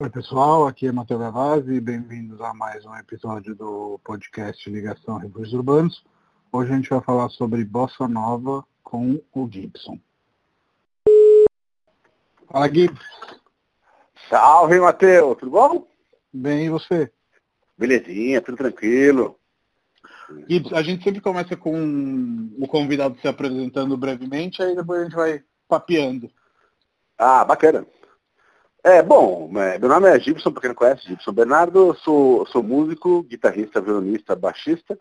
Oi pessoal, aqui é Matheus Gavazzi e bem-vindos a mais um episódio do podcast Ligação Refúgios Urbanos. Hoje a gente vai falar sobre Bossa Nova com o Gibson. Fala Gibson. Salve Matheus, tudo bom? Bem, e você? Belezinha, tudo tranquilo. Gibson, a gente sempre começa com o convidado se apresentando brevemente, aí depois a gente vai papeando. Ah, bacana. É, bom, é, meu nome é Gibson, para quem não conhece, Gibson Bernardo, sou, sou músico, guitarrista, violonista, baixista,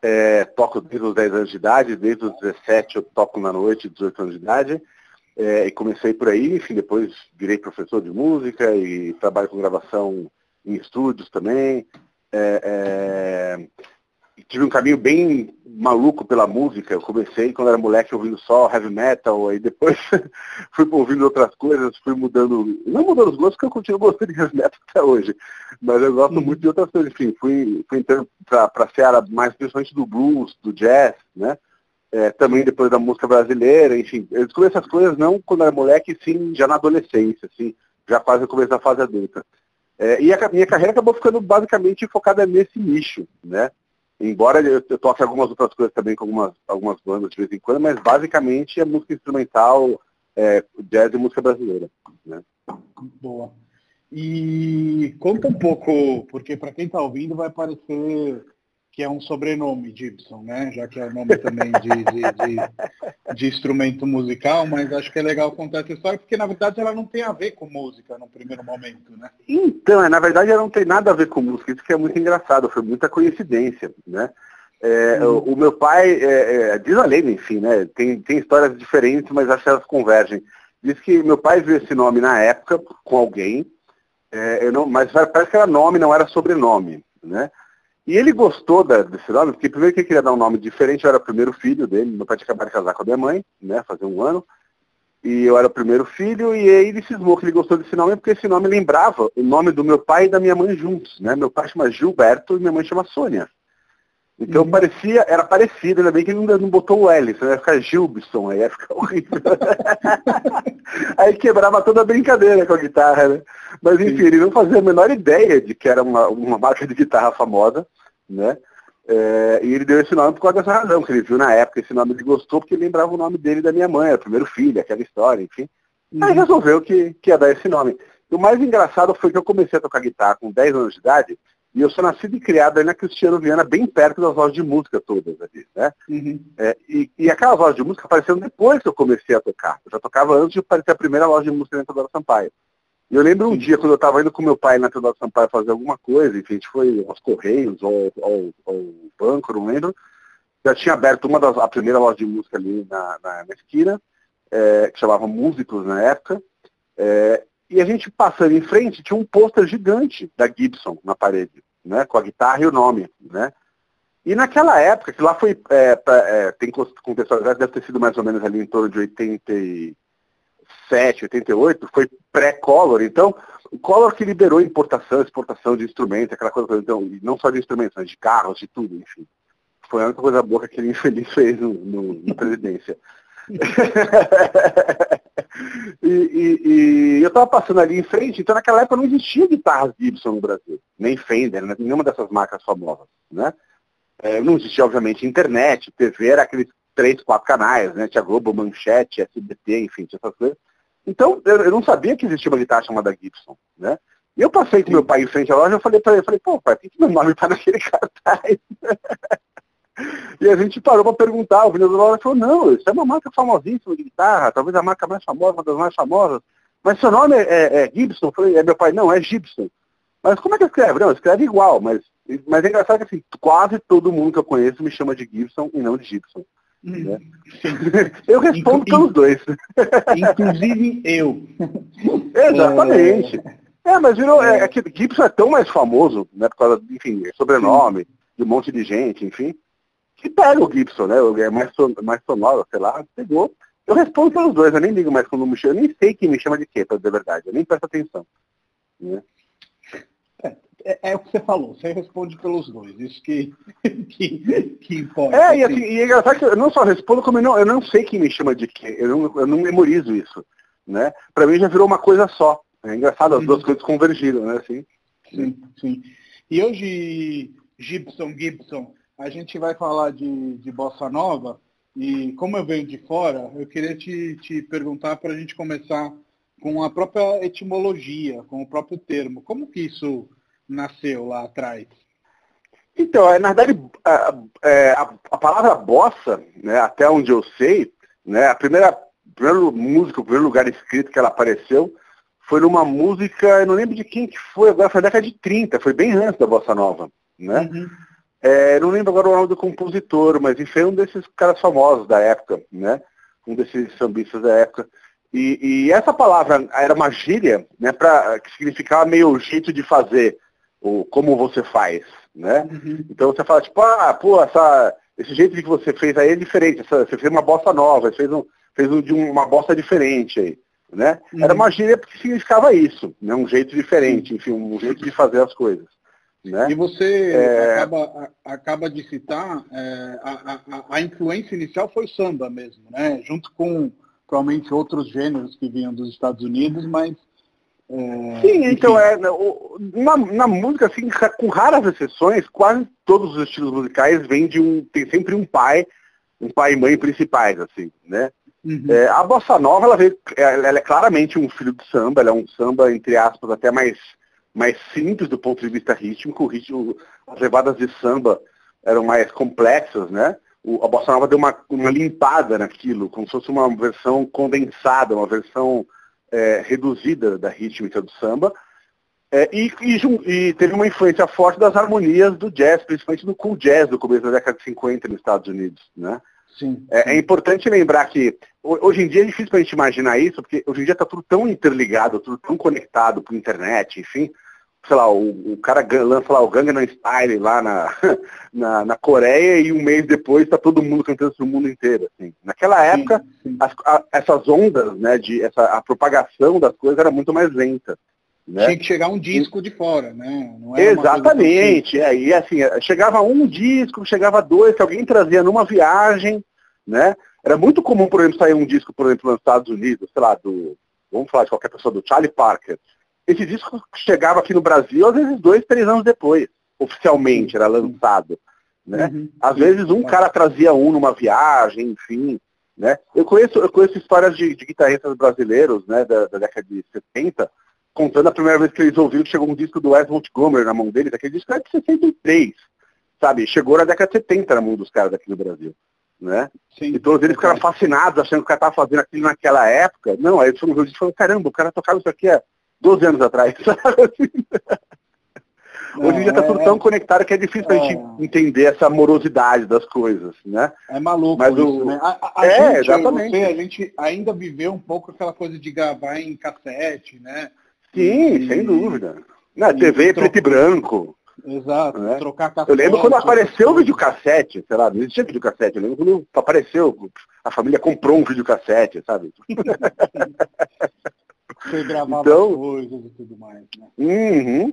é, toco desde os 10 anos de idade, desde os 17 eu toco na noite, 18 anos de idade, é, e comecei por aí, enfim, depois virei professor de música e trabalho com gravação em estúdios também. É, é tive um caminho bem maluco pela música. Eu comecei quando era moleque ouvindo só heavy metal, aí depois fui ouvindo outras coisas, fui mudando, não mudando os gostos, porque eu continuo gostando de heavy metal até hoje, mas eu gosto uhum. muito de outras coisas. Enfim, fui, fui entrando para a seara mais principalmente do blues, do jazz, né? É, também depois da música brasileira, enfim, eu descobri essas coisas não quando era moleque, sim, já na adolescência, assim, já quase no começo da fase adulta. É, e a minha carreira acabou ficando basicamente focada nesse nicho, né? Embora eu, eu toque algumas outras coisas também com algumas, algumas bandas de vez em quando, mas basicamente é música instrumental, é, jazz e música brasileira. Né? Boa. E conta um pouco, porque para quem está ouvindo vai parecer que é um sobrenome Gibson, né? Já que é o nome também de, de, de, de, instrumento musical, mas acho que é legal contar essa história, porque na verdade ela não tem a ver com música no primeiro momento, né? Então, é, na verdade ela não tem nada a ver com música, isso que é muito engraçado, foi muita coincidência, né? É, uhum. o, o, meu pai, é, é, diz a lei, enfim, né? Tem, tem histórias diferentes, mas acho que elas convergem. Diz que meu pai viu esse nome na época com alguém, é, não, mas parece que era nome, não era sobrenome, né? E ele gostou da, desse nome, porque primeiro que ele queria dar um nome diferente, eu era o primeiro filho dele, meu pai tinha acabado de casar com a minha mãe, né, fazer um ano, e eu era o primeiro filho, e aí ele cismou que ele gostou desse nome, porque esse nome lembrava o nome do meu pai e da minha mãe juntos, né, meu pai chama Gilberto e minha mãe chama Sônia. Então uhum. parecia, era parecido, ainda bem que ele não, não botou o L, senão ia ficar Gilbson, aí ia ficar horrível. aí quebrava toda a brincadeira com a guitarra, né? Mas enfim, Sim. ele não fazia a menor ideia de que era uma, uma marca de guitarra famosa, né? É, e ele deu esse nome por causa dessa razão, que ele viu na época esse nome ele gostou porque ele lembrava o nome dele da minha mãe, era o primeiro filho, aquela história, enfim. Uhum. Aí resolveu que, que ia dar esse nome. E o mais engraçado foi que eu comecei a tocar guitarra com 10 anos de idade, e eu sou nascido e criado aí na Cristiano Viana, bem perto das lojas de música todas ali, né? Uhum. É, e, e aquelas lojas de música apareceram depois que eu comecei a tocar. Eu já tocava antes de aparecer a primeira loja de música na Teodoro Sampaio. E eu lembro um dia, quando eu estava indo com meu pai na Teodoro Sampaio fazer alguma coisa, enfim, a gente foi aos Correios ou ao, ao, banco, não lembro, já tinha aberto uma das, a primeira loja de música ali na, na, na esquina, é, que chamava Músicos na época, é, e a gente passando em frente, tinha um pôster gigante da Gibson na parede, né? Com a guitarra e o nome, né? E naquela época, que lá foi, é, pra, é, tem contextualidade, deve ter sido mais ou menos ali em torno de 87, 88, foi pré-Collor, então, o Collor que liberou importação, exportação de instrumentos, aquela coisa, então, não só de instrumentos, mas de carros, de tudo, enfim. Foi a única coisa boa que aquele infeliz fez no, no, na presidência. e, e, e, eu estava passando ali em frente, então naquela época não existia guitarras Gibson no Brasil, nem Fender, né? nenhuma dessas marcas famosas. Né? É, não existia, obviamente, internet, TV, era aqueles três, quatro canais, né? Tinha Globo, Manchete, SBT, enfim, tinha essas coisas. Então, eu, eu, não sabia que existia uma guitarra chamada Gibson, né? E eu passei com meu pai em frente à loja, eu falei para ele, falei, pô, pai, por que meu nome está naquele cartaz? E a gente parou para perguntar, o vendedor lá falou, não, isso é uma marca famosíssima de guitarra, talvez a marca mais famosa, uma das mais famosas. Mas seu nome é, é, é Gibson? Eu falei, é meu pai, não, é Gibson. Mas como é que escreve? Não, escreve igual, mas, mas é engraçado que assim, quase todo mundo que eu conheço me chama de Gibson e não de Gibson. Hum, né? Eu respondo pelos dois. Inclusive eu. Exatamente. É, mas virou. É, é que Gibson é tão mais famoso, né? Por causa, enfim, sobrenome, Sim. de um monte de gente, enfim que pega o Gibson, né? É mais, son, mais sonoro, sei lá, pegou. Eu respondo pelos dois, eu nem ligo mais quando me chama, eu nem sei quem me chama de quê, pra dizer a verdade, eu nem presto atenção. Né? É, é, o que você falou, você responde pelos dois, isso que, que, que importa. É, e, assim, e é engraçado que eu não só respondo, como eu não, eu não sei quem me chama de quê, eu não, eu não memorizo isso. Né? Para mim já virou uma coisa só. É engraçado, as duas uhum. coisas convergiram, né? Assim. Sim, sim. E hoje, Gibson, Gibson, a gente vai falar de, de bossa nova e como eu venho de fora, eu queria te, te perguntar para a gente começar com a própria etimologia, com o próprio termo. Como que isso nasceu lá atrás? Então, é, na verdade, a, é, a, a palavra bossa, né, até onde eu sei, né, a primeira, primeiro música, o primeiro lugar escrito que ela apareceu foi numa música, eu não lembro de quem que foi, agora foi na década de 30, foi bem antes da Bossa Nova. Né? Uhum. É, não lembro agora o nome do compositor, mas enfim, um desses caras famosos da época, né? Um desses sambistas da época. E, e essa palavra era uma gíria, né, pra, que significava meio jeito de fazer, o como você faz, né? Uhum. Então você fala, tipo, ah, pô, essa, esse jeito que você fez aí é diferente, essa, você fez uma bosta nova, fez, um, fez um, de uma bosta diferente aí. Né? Uhum. Era uma gíria que significava isso, né? um jeito diferente, enfim, um jeito de fazer as coisas. Né? E você é... acaba, acaba de citar, é, a, a, a, influência inicial foi o samba mesmo, né? junto com provavelmente outros gêneros que vinham dos Estados Unidos, mas. É, Sim, então é, na, na música, assim, com raras exceções, quase todos os estilos musicais vêm de um. tem sempre um pai, um pai e mãe principais, assim, né? Uhum. É, a bossa nova, ela, veio, ela, é claramente um filho do samba, ela é um samba, entre aspas, até mais mais simples do ponto de vista rítmico, o ritmo, as levadas de samba eram mais complexas, né? O, a bossa nova deu uma, uma limpada naquilo, como se fosse uma versão condensada, uma versão é, reduzida da rítmica do samba. É, e, e, e, teve uma influência forte das harmonias do jazz, principalmente do cool jazz do começo da década de 50 nos Estados Unidos, né? Sim, é, é, importante lembrar que hoje em dia é difícil para a gente imaginar isso, porque hoje em dia está tudo tão interligado, tudo tão conectado por internet, enfim, sei lá, o, o cara lança lá o Gangnam Style lá na, na, na, Coreia e um mês depois está todo mundo cantando no mundo inteiro. Assim. Naquela época, sim, sim. As, a, essas ondas, né, de, essa, a propagação das coisas era muito mais lenta. Né? Tinha que chegar um disco de fora, né? Exatamente, é, e assim, chegava um disco, chegava dois, se alguém trazia numa viagem, né? Era muito comum, por exemplo, sair um disco, por exemplo, nos Estados Unidos, sei lá, do, vamos falar de qualquer pessoa, do Charlie Parker, esse disco chegava aqui no Brasil, às vezes, dois, três anos depois, oficialmente, era lançado. Né? Uhum. Às vezes um cara trazia um numa viagem, enfim. Né? Eu, conheço, eu conheço histórias de, de guitarristas brasileiros né, da, da, década de 70, contando a primeira vez que eles ouviram que chegou um disco do Wes Montgomery na mão deles, aquele disco era de 63, sabe? Chegou na década de 70 na mão dos caras aqui no Brasil. Né? Sim, e todos eles ficaram fascinados, achando que o cara estava fazendo aquilo naquela época. Não, aí eles foram ver o disco e falaram, caramba, o cara tocava isso aqui há 12 anos atrás, Hoje em dia está tudo é, tão conectado que é difícil é, a gente entender essa morosidade das coisas, né? É maluco Mas isso, o... né? A, a é, gente, exatamente. Você, a gente ainda viveu um pouco aquela coisa de gravar em cassete, né? Sim, e, sem dúvida. Na TV é preto e branco. Exato, né? trocar cassete. Eu lembro quando apareceu o videocassete, sei lá, não existia videocassete, eu lembro quando apareceu, a família comprou um videocassete, sabe? Você gravava então, coisas e tudo mais, né? Uhum.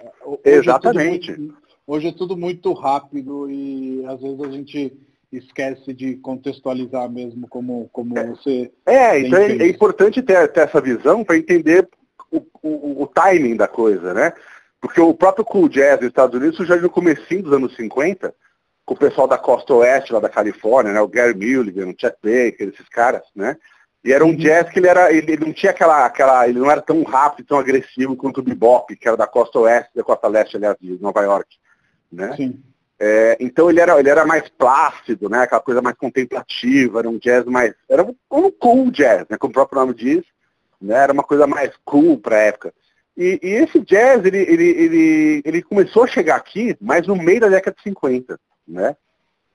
É, hoje Exatamente. É muito, hoje é tudo muito rápido e às vezes a gente esquece de contextualizar mesmo como, como é. você. É, então é, é, importante ter, ter essa visão para entender o, o, o, timing da coisa, né? Porque o próprio cool jazz nos Estados Unidos já no comecinho dos anos 50, com o pessoal da costa oeste lá da Califórnia, né? O Gary Mulligan, o Chet Baker, esses caras, né? E era um jazz que ele era, ele, ele, não tinha aquela, aquela, ele não era tão rápido, tão agressivo quanto o bebop, que era da costa oeste, da costa leste, aliás, de Nova York, né? Sim. É, então ele era, ele era mais plácido, né? Aquela coisa mais contemplativa, era um jazz mais, era um, um cool jazz, né? Como o próprio nome diz, né? Era uma coisa mais cool para a época. E, e, esse jazz, ele, ele, ele, ele começou a chegar aqui, mais no meio da década de 50, né?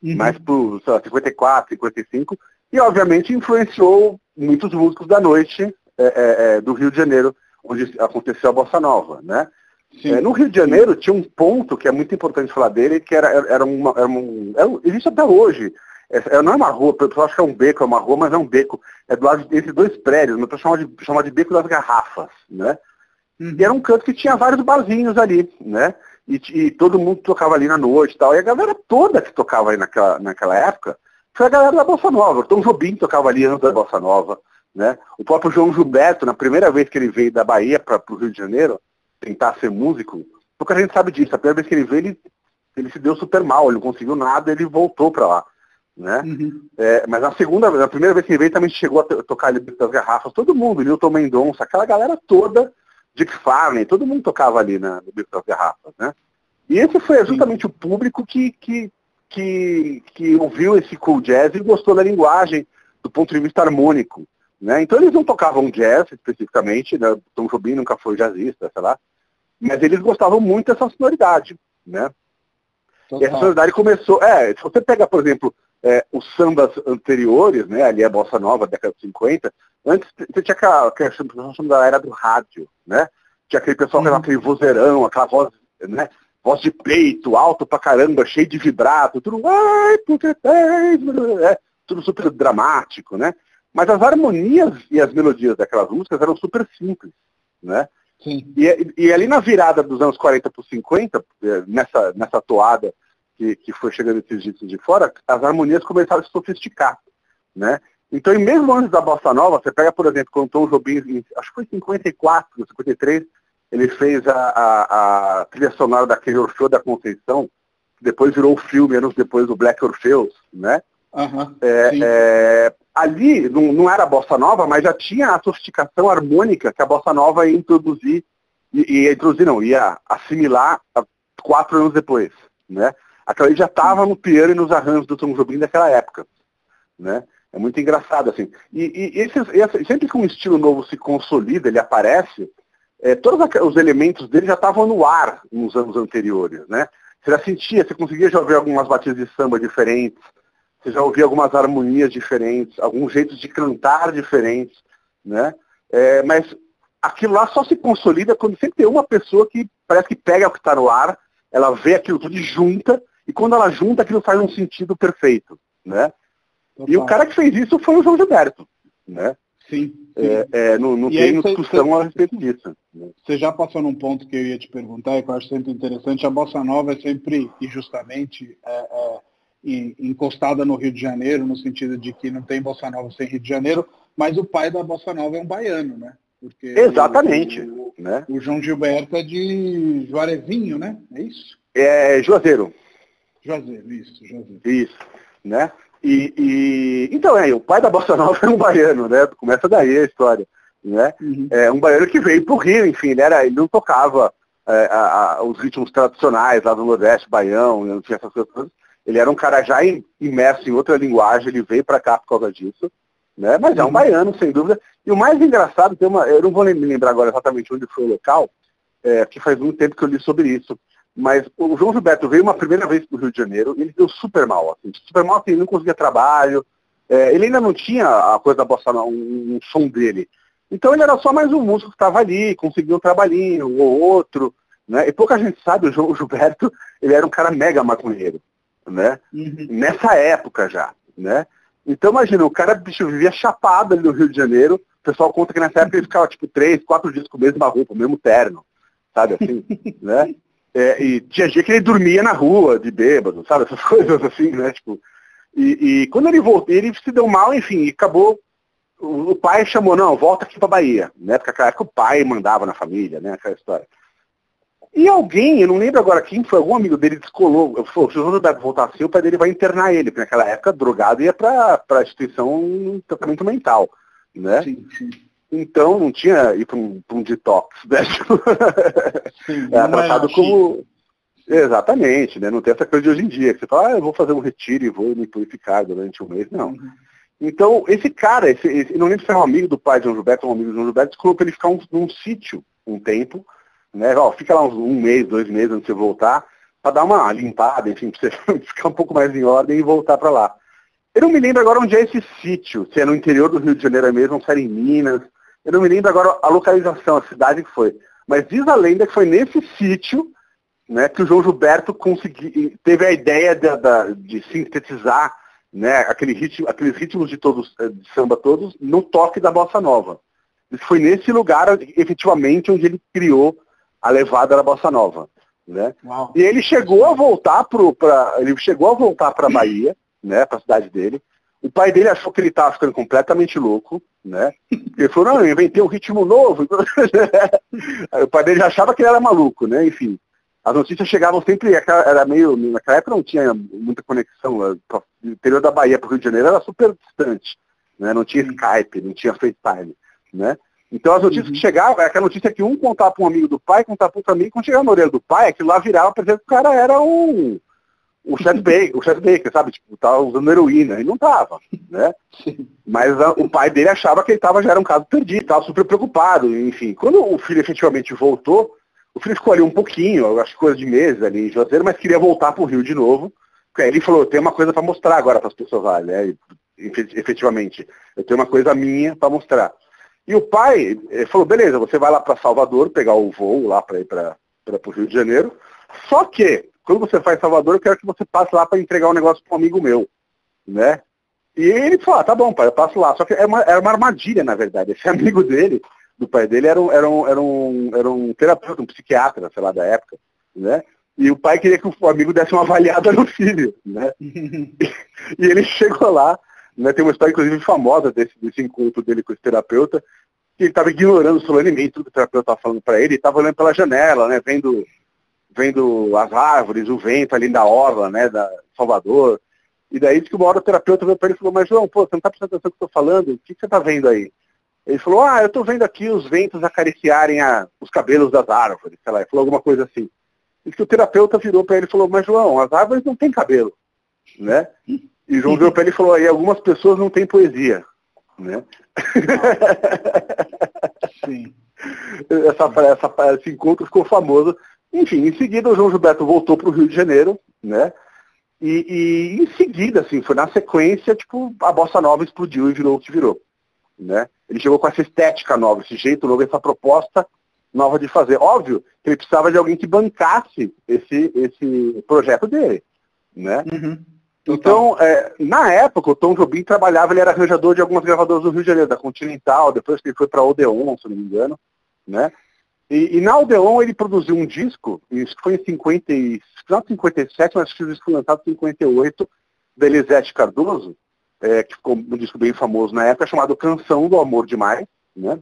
Uhum. Mais por, sei lá, 54, 55, e obviamente influenciou muitos músicos da noite é, é, é, do Rio de Janeiro, onde aconteceu a Bossa Nova, né? É, no Rio de Janeiro tinha um ponto que é muito importante falar dele, que era, era, uma, era, um, era existe até hoje. É, não é uma rua, o pessoal acha que é um beco, é uma rua, mas é um beco. É do lado desses dois prédios, mas chama de, chama de beco das garrafas, né? Uhum. E era um canto que tinha vários barzinhos ali, né? E, e, todo mundo tocava ali na noite e tal. E a galera toda que tocava aí naquela, naquela época foi a galera da Bossa Nova. O Tom Jobim tocava ali antes da Bossa Nova. Né? O próprio João Gilberto, na primeira vez que ele veio da Bahia para o Rio de Janeiro, tentar ser músico, pouca gente sabe disso. A primeira vez que ele veio, ele, ele se deu super mal, ele não conseguiu nada, ele voltou para lá. Né? Uhum. É, mas na segunda na primeira vez que ele veio também chegou a tocar ali das garrafas, todo mundo, Milton Mendonça, aquela galera toda, Dick Farney, todo mundo tocava ali na, no Bico das Garrafas, né? E esse foi justamente Sim. o público que, que, que, que ouviu esse cool jazz e gostou da linguagem do ponto de vista harmônico. Né? Então eles não tocavam jazz especificamente, né? Tom Jobim nunca foi jazzista, sei lá, mas eles gostavam muito dessa sonoridade. Né? E essa sonoridade começou. É, se você pega, por exemplo, é, os sambas anteriores, né, ali a Bossa Nova, década de 50, antes você tinha aquela, aquela da era do rádio, né? Tinha aquele pessoal uhum. com aquele vozeirão, aquela voz, né? Voz de peito, alto pra caramba, cheio de vibrato, tudo, ai, porque tem, é, tudo super dramático, né? Mas as harmonias e as melodias daquelas músicas eram super simples, né? Sim. E, e ali na virada dos anos 40 para 50, é, nessa, nessa toada que, que foi chegando esses discos de fora, as harmonias começaram a se sofisticar, né? Então, e mesmo antes da Bossa Nova, você pega, por exemplo, quando Tom Jobim, acho que foi em 54, 53, ele fez a, a, a trilha sonora daquele Orfeu da Conceição, que depois virou o filme, anos depois, do Black Orpheus, né? Uhum, é, é, ali não, não, era a bossa nova, mas já tinha a sofisticação harmônica que a bossa nova ia introduzir, ia introduzir não, ia assimilar quatro anos depois, né? Aquela ali já estava no piano e nos arranjos do Tom Jobim daquela época, né? É muito engraçado, assim. E, e esses, esse, sempre que um estilo novo se consolida, ele aparece, é, todos os elementos dele já estavam no ar nos anos anteriores, né? Você já sentia, você conseguia já ouvir algumas batidas de samba diferentes, você já ouvia algumas harmonias diferentes, alguns jeitos de cantar diferentes, né? É, mas aquilo lá só se consolida quando sempre tem uma pessoa que parece que pega o que está no ar, ela vê aquilo tudo e junta, e quando ela junta, aquilo faz um sentido perfeito, né? Total. E o cara que fez isso foi o João Gilberto, né? Sim. É, é, não não tem discussão a respeito disso. Você já passou num ponto que eu ia te perguntar e que eu acho sempre interessante. A Bossa Nova é sempre, e justamente, é, é, encostada no Rio de Janeiro, no sentido de que não tem Bossa Nova sem Rio de Janeiro, mas o pai da Bossa Nova é um baiano, né? Porque Exatamente. O, né? o João Gilberto é de Juarezinho, né? É isso? É Juazeiro. Juazeiro, isso, Juazeiro. Isso, né? E, e, então, é, o pai da Bossa Nova é um baiano, né? Começa daí a história. Né? Uhum. É um baiano que veio para o Rio, enfim, ele, era, ele não tocava é, a, a, os ritmos tradicionais lá do Nordeste, baião, não tinha essas coisas. Ele era um cara já imerso em outra linguagem, ele veio para cá por causa disso. Né? Mas é um uhum. baiano, sem dúvida. E o mais engraçado, tem uma, eu não vou me lembrar agora exatamente onde foi o local, é, que faz muito tempo que eu li sobre isso. Mas o João Gilberto veio uma primeira vez para o Rio de Janeiro e ele deu super mal. Assim, super mal, assim, ele não conseguia trabalho. É, ele ainda não tinha a coisa da bossa, um, um, som dele. Então ele era só mais um músico que estava ali, conseguiu um trabalhinho, ou outro. Né? E pouca gente sabe, o João Gilberto, ele era um cara mega maconheiro. Né? Uhum. Nessa época já. Né? Então imagina, o cara bicho, vivia chapado ali no Rio de Janeiro. O pessoal conta que nessa época ele ficava tipo três, quatro dias com a mesma roupa, o mesmo terno. Sabe assim? né? É, e tinha dia que ele dormia na rua, de bêbado, sabe? Essas coisas assim, né? Tipo, e, e quando ele voltou, ele se deu mal, enfim, e acabou. O, o pai chamou, não, volta aqui pra Bahia. Né? Porque naquela época o pai mandava na família, né? Aquela história. E alguém, eu não lembro agora quem foi, algum amigo dele descolou, falou, se o Roberto voltar assim, o pai dele vai internar ele, porque naquela época drogado ia para a instituição tratamento mental. Né? Sim, sim. Então não tinha ir para um, um, detox, né? Sim, é tratado como. Exatamente, né? Não tem essa coisa de hoje em dia, que você fala, ah, eu vou fazer um retiro e vou me purificar durante um mês. Não. Uhum. Então, esse cara, esse, esse, não lembro se era um amigo do pai de João Gilberto, um amigo de João Gilberto, desculpa ele ficar um, num sítio um tempo, né? Ó, fica lá uns, um mês, dois meses antes de você voltar, para dar uma limpada, enfim, para você ficar um pouco mais em ordem e voltar para lá. Eu não me lembro agora onde é esse sítio, se é no interior do Rio de Janeiro mesmo, se era em Minas, eu não me lembro agora a localização, a cidade que foi. Mas diz a lenda que foi nesse sítio né, que o João Gilberto consegui, teve a ideia de, de, de sintetizar né, aquele ritmo, aqueles ritmos de, todos, eh, de samba todos no toque da bossa nova. Foi nesse lugar, efetivamente, onde ele criou a levada da bossa nova. Né? E ele chegou a voltar para ele chegou a voltar para Bahia, né, para a cidade dele. O pai dele achou que ele estava ficando completamente louco, né? Ele falou, não, eu inventei um ritmo novo. o pai dele já achava que ele era maluco, né? Enfim, as notícias chegavam sempre, era meio, naquela época não tinha muita conexão, o interior da Bahia para o Rio de Janeiro era super distante, né? Não tinha Skype, não tinha FaceTime, né? Então as notícias uhum. que chegavam, é aquela notícia que um contava para um amigo do pai, contava para outro amigo, quando chegava na orelha do pai, aquilo lá virava, por exemplo, que o cara era um, o Chad Baker, o Chad Baker, sabe? Tipo, tava usando heroína, e não tava, né? Mas a, o pai dele achava que ele tava, já era um caso perdido, tava super preocupado, enfim. Quando o filho efetivamente voltou, o filho ficou ali um pouquinho, acho que coisa de meses ali em Juazeiro, mas queria voltar para o Rio de novo. Aí ele falou, tem uma coisa para mostrar agora para as pessoas lá, né? Efetivamente, eu tenho uma coisa minha para mostrar. E o pai eh, falou, beleza, você vai lá para Salvador, pegar o voo lá para ir para o Rio de Janeiro. Só que, quando você faz Salvador, eu quero que você passe lá para entregar um negócio para um amigo meu. Né? E ele falou, ah, tá bom, pai, eu passo lá. Só que era uma, era uma armadilha, na verdade. Esse amigo dele, do pai dele, era um, era um, era um, era um terapeuta, um psiquiatra, sei lá, da época. Né? E o pai queria que o amigo desse uma avaliada no filho. Né? e ele chegou lá, né, tem uma história, inclusive, famosa desse, desse encontro dele com esse terapeuta, que ele estava ignorando solenemente tudo que o terapeuta estava falando para ele, estava olhando pela janela, né, vendo, vendo as árvores, o vento ali da orla, né, da Salvador. E daí que uma hora o terapeuta veio para ele e falou, mas João, pô, você não está prestando atenção no que eu estou falando? O que, que você está vendo aí? Ele falou, ah, eu estou vendo aqui os ventos acariciarem a, os cabelos das árvores, sei lá, ele falou alguma coisa assim. E que o terapeuta virou para ele e falou, mas João, as árvores não têm cabelo, né? E João virou para ele e falou, aí algumas pessoas não têm poesia. Né? Sim. essa, essa, esse encontro ficou famoso. Enfim, em seguida o João Gilberto voltou para o Rio de Janeiro, né? E, e, em seguida, assim, foi na sequência, tipo, a bossa nova explodiu e virou o que virou. Né? Ele chegou com essa estética nova, esse jeito novo, essa proposta nova de fazer. Óbvio que ele precisava de alguém que bancasse esse, esse projeto dele. Né? Uhum. Então, é, na época, o Tom Jobim trabalhava, ele era arranjador de algumas gravadoras do Rio de Janeiro, da Continental, depois que ele foi para Odeon, se não me engano, né? E, e, na Odeon ele produziu um disco, isso foi em 50, final de 57, mas o disco foi lançado em 58, da Elisete Cardoso, é, que ficou um disco bem famoso na época, chamado Canção do Amor Demais, né?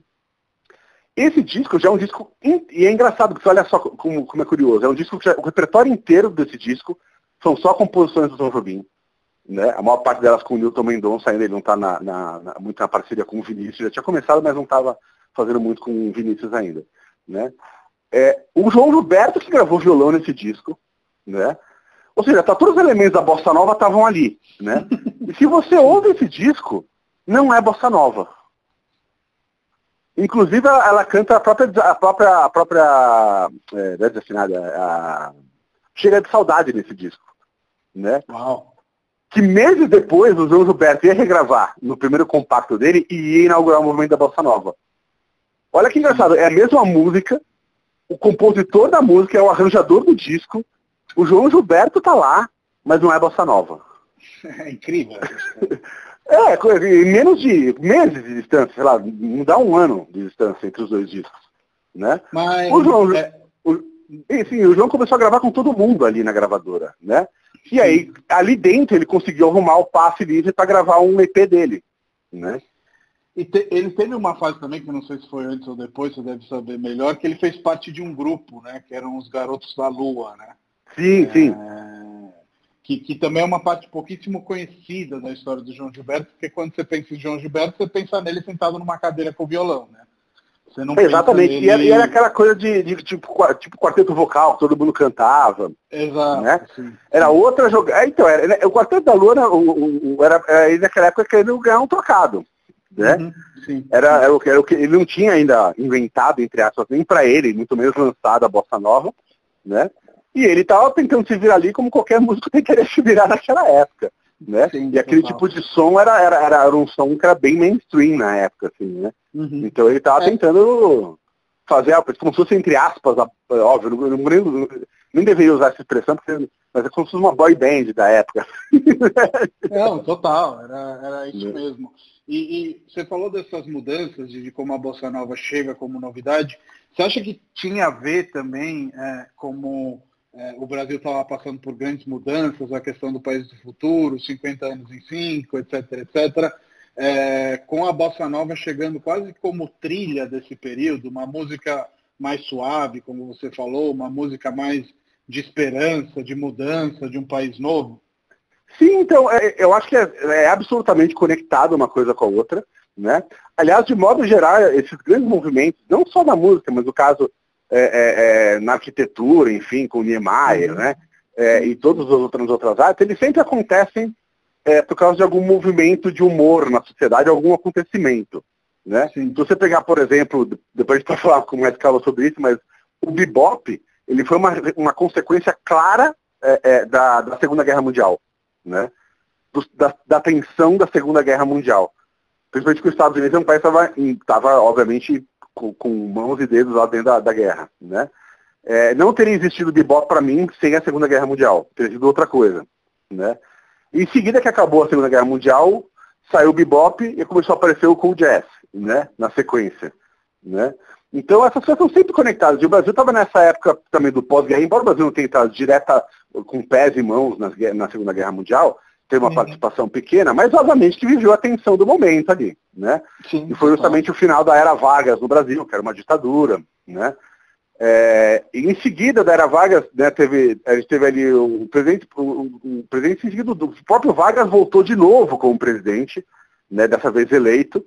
Esse disco já é um disco, e é engraçado, porque olha só como, como é curioso, é um disco que já, o repertório inteiro desse disco são só composições do Tom Jobim. Né? A maior parte delas com o Newton Mendonça ainda, ele não está na, na, na, muito na parceria com o Vinícius, já tinha começado, mas não estava fazendo muito com o Vinícius ainda. Né? É, o João Gilberto que gravou violão nesse disco, né? Ou seja, tá, todos os elementos da bossa nova estavam ali, né? E se você ouve esse disco, não é bossa nova. Inclusive, ela, ela canta a própria, a própria, a própria é, desafinada, a, chega de saudade nesse disco né? Uau. Que meses depois o João Gilberto ia regravar no primeiro compacto dele e ia inaugurar o movimento da Bossa Nova. Olha que engraçado, é a mesma música, o compositor da música é o arranjador do disco, o João Gilberto tá lá, mas não é Bossa Nova. É incrível. é, em menos de meses de distância, sei lá, não dá um ano de distância entre os dois discos. Né? Mas, o João, é... o, enfim, o João começou a gravar com todo mundo ali na gravadora, né? E aí, ali dentro, ele conseguiu arrumar o passe livre para gravar um EP dele. Né? E te, ele teve uma fase também, que eu não sei se foi antes ou depois, você deve saber melhor, que ele fez parte de um grupo, né? Que eram os Garotos da Lua, né? Sim, é, sim. Que, que também é uma parte pouquíssimo conhecida da história do João Gilberto, porque quando você pensa em João Gilberto, você pensa nele sentado numa cadeira com violão, né? Exatamente. Nele... E, era, e, era, aquela coisa de, de, tipo, tipo quarteto vocal, todo mundo cantava. Exato. Né? Era outra jogada. É, então, era, né, o Quarteto da Lua o, o, era, era naquela época querendo ganhar um trocado. Né? Uhum, sim, era. Era, o, era o que ele não tinha ainda inventado, entre aspas, nem para ele, muito menos lançado a Bossa Nova. Né? E ele estava tentando se virar ali como qualquer músico tem que querer se virar naquela época né? Sim, e aquele total. tipo de som era, era, era, um som que era bem mainstream na época, assim, né? Uhum. Então ele estava é. tentando fazer, como se fosse entre aspas, óbvio, não, não, nem deveria usar essa expressão, porque, mas é como se fosse uma boy band da época. Não, total, era, era isso é. mesmo. E, e, você falou dessas mudanças, de, como a Bossa Nova chega como novidade. Você acha que tinha a ver também é, como é, o Brasil estava passando por grandes mudanças, a questão do país do futuro, 50 anos em 5, etc, etc. É, com a bossa nova chegando quase como trilha desse período, uma música mais suave, como você falou, uma música mais de esperança, de mudança, de um país novo? Sim, então, é, eu acho que é, é, absolutamente conectado uma coisa com a outra. Né? Aliás, de modo geral, esses grandes movimentos, não só na música, mas no caso é, é, é na arquitetura, enfim, com o Niemeyer, uhum. né? É, e todas as outras, outras artes, eles sempre acontecem por causa de algum movimento de humor na sociedade, algum acontecimento. Né? Se você pegar, por exemplo, depois a gente pode falar com mais calma sobre isso, mas o bebop, ele foi uma, uma consequência clara da, da Segunda Guerra Mundial né? Do, da, da, tensão da Segunda Guerra Mundial. Principalmente que os Estados Unidos é um país que estava, obviamente, com, com, mãos e dedos lá dentro da, da guerra. Né? É, não teria existido bebop para mim sem a Segunda Guerra Mundial. Teria sido outra coisa. Né? Em seguida que acabou a Segunda Guerra Mundial, saiu o bebop e começou a aparecer o cool jazz, né? na sequência. Né? Então essas coisas estão sempre conectadas. E o Brasil estava nessa época também do pós-guerra, embora o Brasil não tenha entrado direta com pés e mãos na, na Segunda Guerra Mundial, teve uma uhum. participação pequena, mas obviamente que viveu a tensão do momento ali, né? Sim, e foi justamente o final da era Vargas no Brasil, que era uma ditadura, né? É, e em seguida da era Vargas, né, teve, a gente teve ali o presidente, o, o presidente em seguida, o próprio Vargas voltou de novo como presidente, né, dessa vez eleito,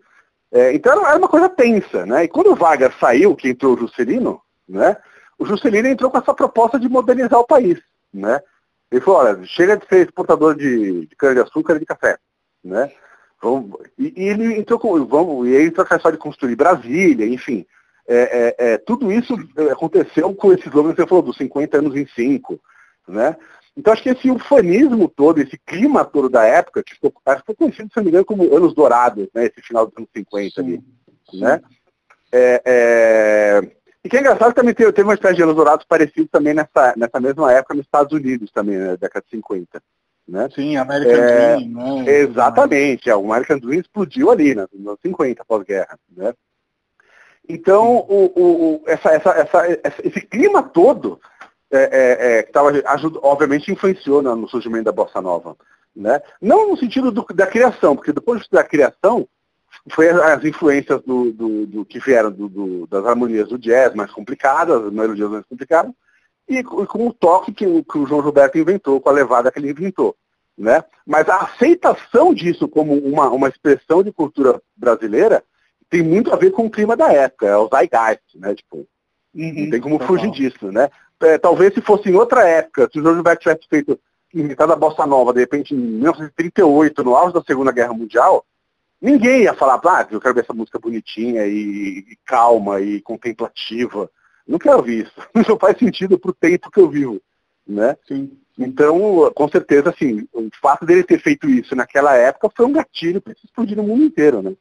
é, então era uma coisa tensa, né? E quando o Vargas saiu, que entrou o Juscelino, né? O Juscelino entrou com essa proposta de modernizar o país, né? Ele falou, olha, chega de ser exportador de, de cana-de-açúcar e de café, né? Vamos, e, e, ele entrou com, vamos, e aí entrou com a história de construir Brasília, enfim. É, é, é, tudo isso aconteceu com esse slogan que você falou, dos 50 anos em 5, né? Então acho que esse ufanismo todo, esse clima todo da época, que ficou, acho que foi conhecido, se não me engano, como anos dourados, né? Esse final dos anos 50 sim, ali. Sim. Né? É, é... E que é engraçado que também teve, teve uma espécie de anos dourados parecido também nessa, nessa mesma época nos Estados Unidos também, na década de 50. Né? Sim, American é, Dream, né? Exatamente, é, o American Dream explodiu ali, né, nos 50, pós-guerra. Né? Então, o, o, essa, essa, essa, esse clima todo é, é, é, que tava, ajuda, obviamente influenciou no, surgimento da Bossa Nova. Né? Não no sentido do, da criação, porque depois da criação foi as influências do, do, do que vieram do, das harmonias do jazz mais complicadas, as melodias mais complicadas, e, com o toque que, que, o João Gilberto inventou, com a levada que ele inventou. Né? Mas a aceitação disso como uma, uma expressão de cultura brasileira tem muito a ver com o clima da época, é o zeitgeist, né? Tipo, uhum, não tem como fugir disso, né? É, talvez se fosse em outra época, se o João Gilberto tivesse feito inventado a Bossa Nova, de repente, em 1938, no auge da Segunda Guerra Mundial, ninguém ia falar, ah, eu quero ver essa música bonitinha e, e calma e contemplativa. Não quero ouvir isso. Não faz sentido para o tempo que eu vivo. Né? Sim. Então, com certeza, assim, o fato dele ter feito isso naquela época foi um gatilho para isso explodir no mundo inteiro, né?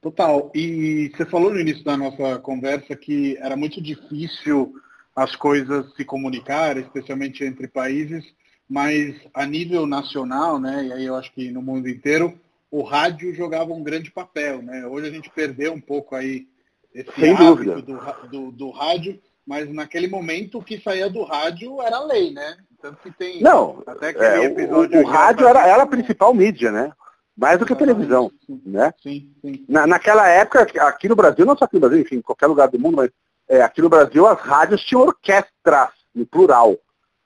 Total. E você falou no início da nossa conversa que era muito difícil as coisas se comunicarem, especialmente entre países, mas a nível nacional, né, e aí eu acho que no mundo inteiro, o rádio jogava um grande papel. Né? Hoje a gente perdeu um pouco aí esse Sem hábito do, do, do, rádio, mas naquele momento o que saía do rádio era lei, né? Tanto que tem Não, até é, episódio o, o rádio era, era a principal mídia, né? Mais do que a televisão, sim, né? Sim, sim. Na, naquela época, aqui no Brasil, não só aqui no Brasil, enfim, em qualquer lugar do mundo, mas é, aqui no Brasil as rádios tinham orquestras, no plural.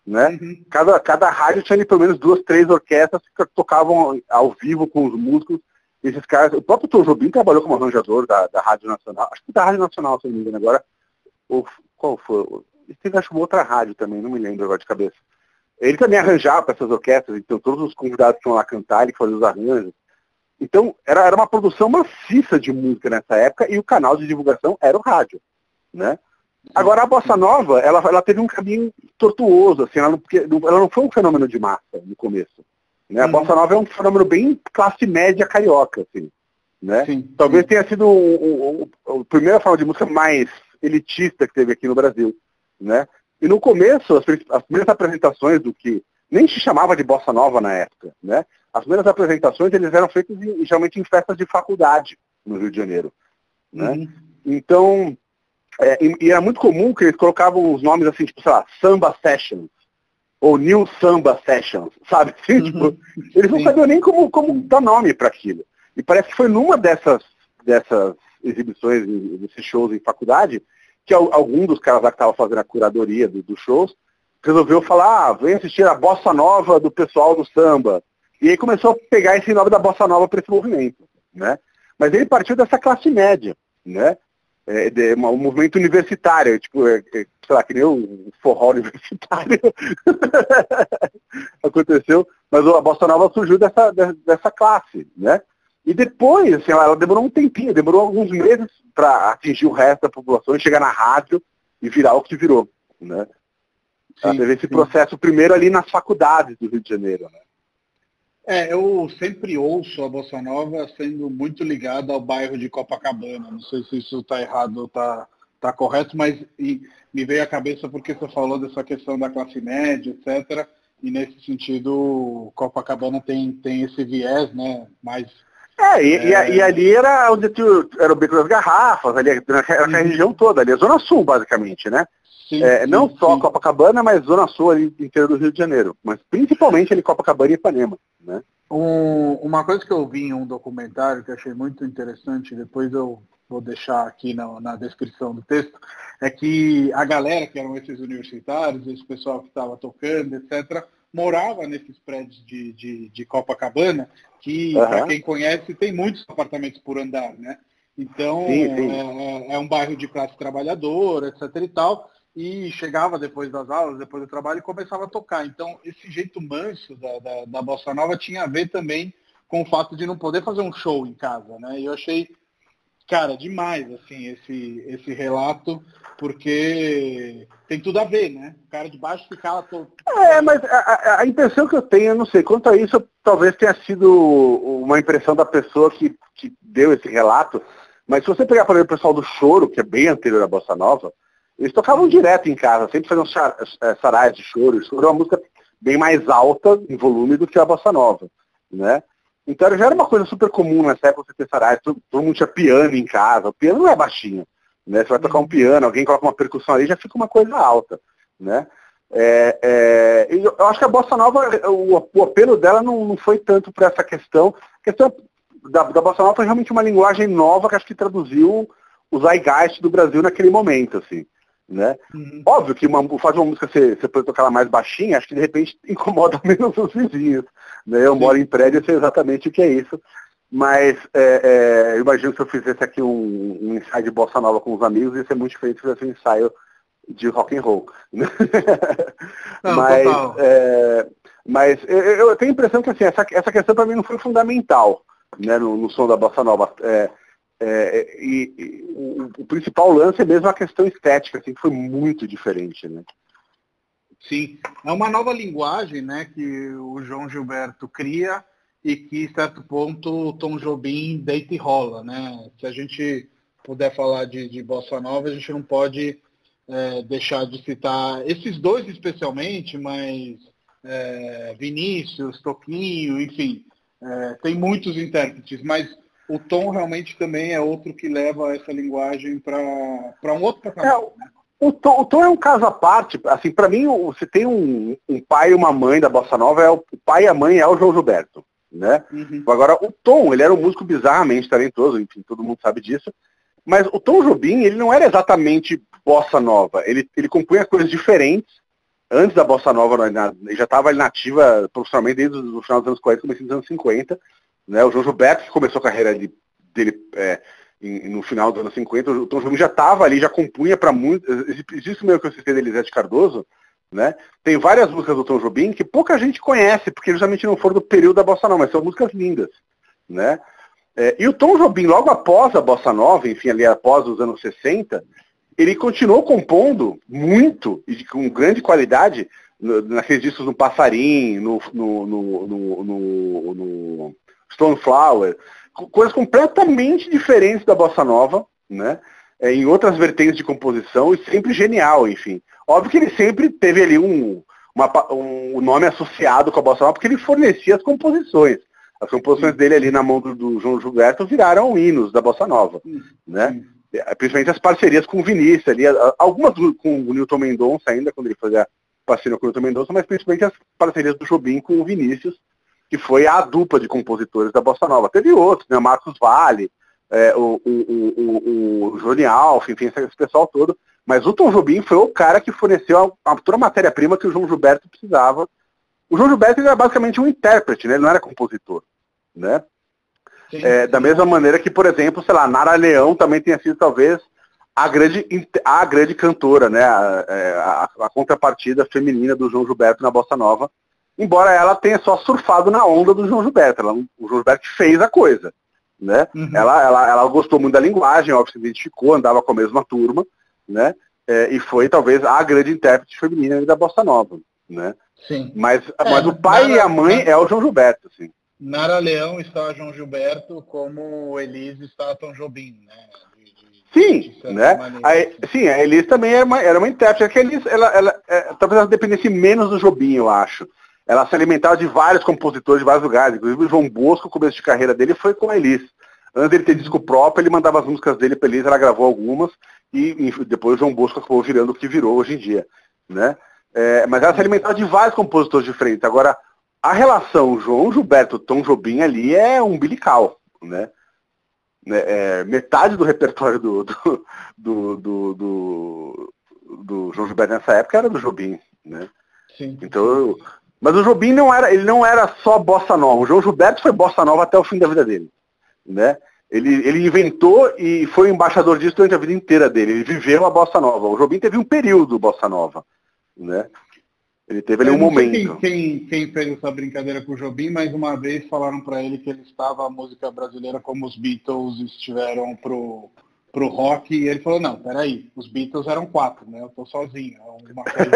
Né? Uhum. Cada, cada rádio tinha ali, pelo menos duas, três orquestras que tocavam ao vivo com os músicos. Esses caras, o próprio Tom Jobim trabalhou como arranjador da, da Rádio Nacional, acho que da Rádio Nacional, se não me engano agora. Ou, qual foi? Teve acho uma outra rádio também, não me lembro agora de cabeça. Ele também arranjava para essas orquestras, então todos os convidados que iam lá cantar, ele fazia os arranjos. Então, era, era uma produção maciça de música nessa época e o canal de divulgação era o rádio né? Agora a bossa nova, ela, ela teve um caminho tortuoso, assim, ela não, porque, ela não foi um fenômeno de massa no começo. Né? A uhum. bossa nova é um fenômeno bem classe média carioca, assim. Né? Sim, Talvez sim. tenha sido o, o, o primeira forma de música mais elitista que teve aqui no Brasil. Né? E no começo, as, as primeiras apresentações do que nem se chamava de bossa nova na época, né? As primeiras apresentações eles eram feitas em, geralmente em festas de faculdade no Rio de Janeiro, né? Uhum. Então É, e, e, era muito comum que eles colocavam os nomes assim, tipo, sei lá, Samba Sessions, ou New Samba Sessions, sabe? Assim, uhum. tipo, eles não sabiam nem como, como dar nome para aquilo. E parece que foi numa dessas, dessas exibições, desses shows em faculdade, que algum dos caras lá que estava fazendo a curadoria dos do shows resolveu falar, ah, vem assistir a bossa nova do pessoal do samba. E aí começou a pegar esse nome da bossa nova para esse movimento. Né? Mas ele partiu dessa classe média, né? É, de, um movimento universitário, tipo, é, é, sei lá, que nem o forró universitário aconteceu, mas a bossa nova surgiu dessa, dessa classe, né? E depois, assim, ela, ela demorou um tempinho, demorou alguns meses para atingir o resto da população e chegar na rádio e virar o que virou, né? Sim, teve esse sim. processo primeiro ali nas faculdades do Rio de Janeiro, né? É, eu sempre ouço a Bossa Nova sendo muito ligada ao bairro de Copacabana. Não sei se isso está errado ou está tá correto, mas me veio à cabeça porque você falou dessa questão da classe média, etc. E nesse sentido, Copacabana tem, tem esse viés, né? Mais é, e, é... e, ali era onde era o Beco das Garrafas, ali era a região toda, ali, a Zona Sul, basicamente, né? Sim, é, sim, não só sim. Copacabana, mas Zona Sul ali inteiro do Rio de Janeiro. Mas principalmente ali Copacabana e Ipanema, né? Um, uma coisa que eu vi em um documentário que achei muito interessante, depois eu vou deixar aqui na, na, descrição do texto, é que a galera, que eram esses universitários, esse pessoal que estava tocando, etc., morava nesses prédios de, de, de Copacabana, que, uhum. para quem conhece, tem muitos apartamentos por andar, né? Então, sim, sim. É, é, é, um bairro de classe trabalhadora, etc e tal, e chegava depois das aulas, depois do trabalho, e começava a tocar. Então, esse jeito manso da, da, da Bossa Nova tinha a ver também com o fato de não poder fazer um show em casa, né? E eu achei cara, demais, assim, esse, esse relato, porque tem tudo a ver, né? O cara de baixo ficava todo... É, mas a, a, impressão que eu tenho, eu não sei, quanto a isso, talvez tenha sido uma impressão da pessoa que, que deu esse relato, mas se você pegar, por exemplo, o pessoal do Choro, que é bem anterior à Bossa Nova, eles tocavam direto em casa, sempre faziam é, saraias de choro. Choro é uma música bem mais alta em volume do que a Bossa Nova, né? Então já era uma coisa super comum nessa época você ter saraias, todo, todo mundo tinha piano em casa, o piano não é baixinho, né? Você vai tocar um piano, alguém coloca uma percussão ali, já fica uma coisa alta, né? É, é, eu acho que a Bossa Nova, o, o apelo dela não, não foi tanto para essa questão. A questão da, da Bossa Nova foi realmente uma linguagem nova que acho que traduziu o zeitgeist do Brasil naquele momento, assim. Né? Uhum. Óbvio que uma, fazer uma música você, você pode tocar ela mais baixinha, acho que de repente incomoda menos os vizinhos. Né? Eu Sim. moro em prédio e sei exatamente o que é isso. Mas é, é, eu imagino que se eu fizesse aqui um, um, ensaio de bossa nova com os amigos, ia ser muito diferente se fizesse um ensaio de rock and roll. Né? Não, mas é, mas eu, eu, tenho a impressão que assim, essa, essa questão para mim não foi fundamental né, no, no som da bossa nova. É, é, e, e o, o, principal lance é mesmo a questão estética, assim, que foi muito diferente, né? Sim, é uma nova linguagem, né, que o João Gilberto cria e que, em certo ponto, o Tom Jobim deita e rola, né? Se a gente puder falar de, de Bossa Nova, a gente não pode é, deixar de citar esses dois especialmente, mas é, Vinícius, Toquinho, enfim, é, tem muitos intérpretes, mas o tom realmente também é outro que leva essa linguagem para um outro patamar. É, né? o, tom, o tom é um caso à parte. Assim, para mim, se tem um, um, pai e uma mãe da Bossa Nova, é o, o pai e a mãe é o João Gilberto. Né? Uhum. Agora, o Tom, ele era um músico bizarramente talentoso, enfim, todo mundo sabe disso. Mas o Tom Jobim, ele não era exatamente bossa nova. Ele, ele compunha coisas diferentes. Antes da bossa nova, ele já estava nativa profissionalmente desde o final dos anos 40, começo dos anos 50. Né? O João Gilberto, que começou a carreira de, dele é, em, no final dos anos 50, o Tom Jobim já estava ali, já compunha para muitos. Existe mesmo que eu citei da Elisete Cardoso, né? Tem várias músicas do Tom Jobim que pouca gente conhece, porque justamente não foram do período da Bossa Nova, mas são músicas lindas. Né? É, e o Tom Jobim, logo após a Bossa Nova, enfim, ali após os anos 60, ele continuou compondo muito e com grande qualidade naqueles discos no Passarim, no, no, no, no, Stoneflower, coisas completamente diferentes da bossa nova, né? É, em outras vertentes de composição e sempre genial, enfim. Óbvio que ele sempre teve ali um, uma, um nome associado com a bossa nova, porque ele fornecia as composições. As composições dele ali na mão do, do João Gilberto viraram hinos da bossa nova, né? é, principalmente as parcerias com o Vinícius ali, algumas com o Newton Mendonça ainda, quando ele fazia parceria com o Newton Mendonça, mas principalmente as parcerias do Jobim com o Vinícius, que foi a dupla de compositores da Bossa Nova. Teve outros, né? Marcos Vale, é, o, o, o, o Johnny Alf, enfim, esse pessoal todo. Mas o Tom Jobim foi o cara que forneceu a, a, toda a matéria-prima que o João Gilberto precisava. O João Gilberto era basicamente um intérprete, né? ele não era compositor. Né? É. Da mesma maneira que, por exemplo, sei lá, Nara Leão também tenha sido talvez a grande, a grande cantora, né? A, é, a, a, contrapartida feminina do João Gilberto na Bossa Nova, embora ela tenha só surfado na onda do João Gilberto. Ela, o João Gilberto fez a coisa. Né? Uhum. Ela, ela, ela gostou muito da linguagem, óbvio, se identificou, andava com a mesma turma, né? É, e foi talvez a grande intérprete feminina da Bossa Nova, né? Sim. Mas, é, mas o pai Nara, e a mãe é o João Gilberto, assim. Nara Leão está João Gilberto como Elise está Tom Jobim, né? Sim, né? A, sim, a Elise também era uma, era uma intérprete. É a Elise, ela, ela, é, talvez ela dependesse menos do Jobim, eu acho. Ela se alimentava de vários compositores de vários lugares. Inclusive o João Bosco, o começo de carreira dele foi com a Elise. Antes dele ter disco próprio, ele mandava as músicas dele para Elise, ela gravou algumas, e, depois o João Bosco acabou virando o que virou hoje em dia. Né? É, mas ela se alimentava de vários compositores diferentes. Agora, a relação João Gilberto Tom Jobim ali é umbilical, né? É, é, metade do repertório do do, do, do, do, do João Gilberto nessa época era do Jobim, né? Sim. Então, mas o Jobim não era, ele não era só bossa nova. O João Gilberto foi bossa nova até o fim da vida dele, né? Ele, ele inventou e foi embaixador disso durante a vida inteira dele. Ele viveu a bossa nova. O Jobim teve um período bossa nova, né? Ele teve ali um momento. Quem, quem, quem, fez essa brincadeira com o Jobim, mais uma vez falaram para ele que ele estava a música brasileira como os Beatles estiveram pro, pro rock, e ele falou, não, peraí, os Beatles eram quatro, né? Eu tô sozinho. É uma coisa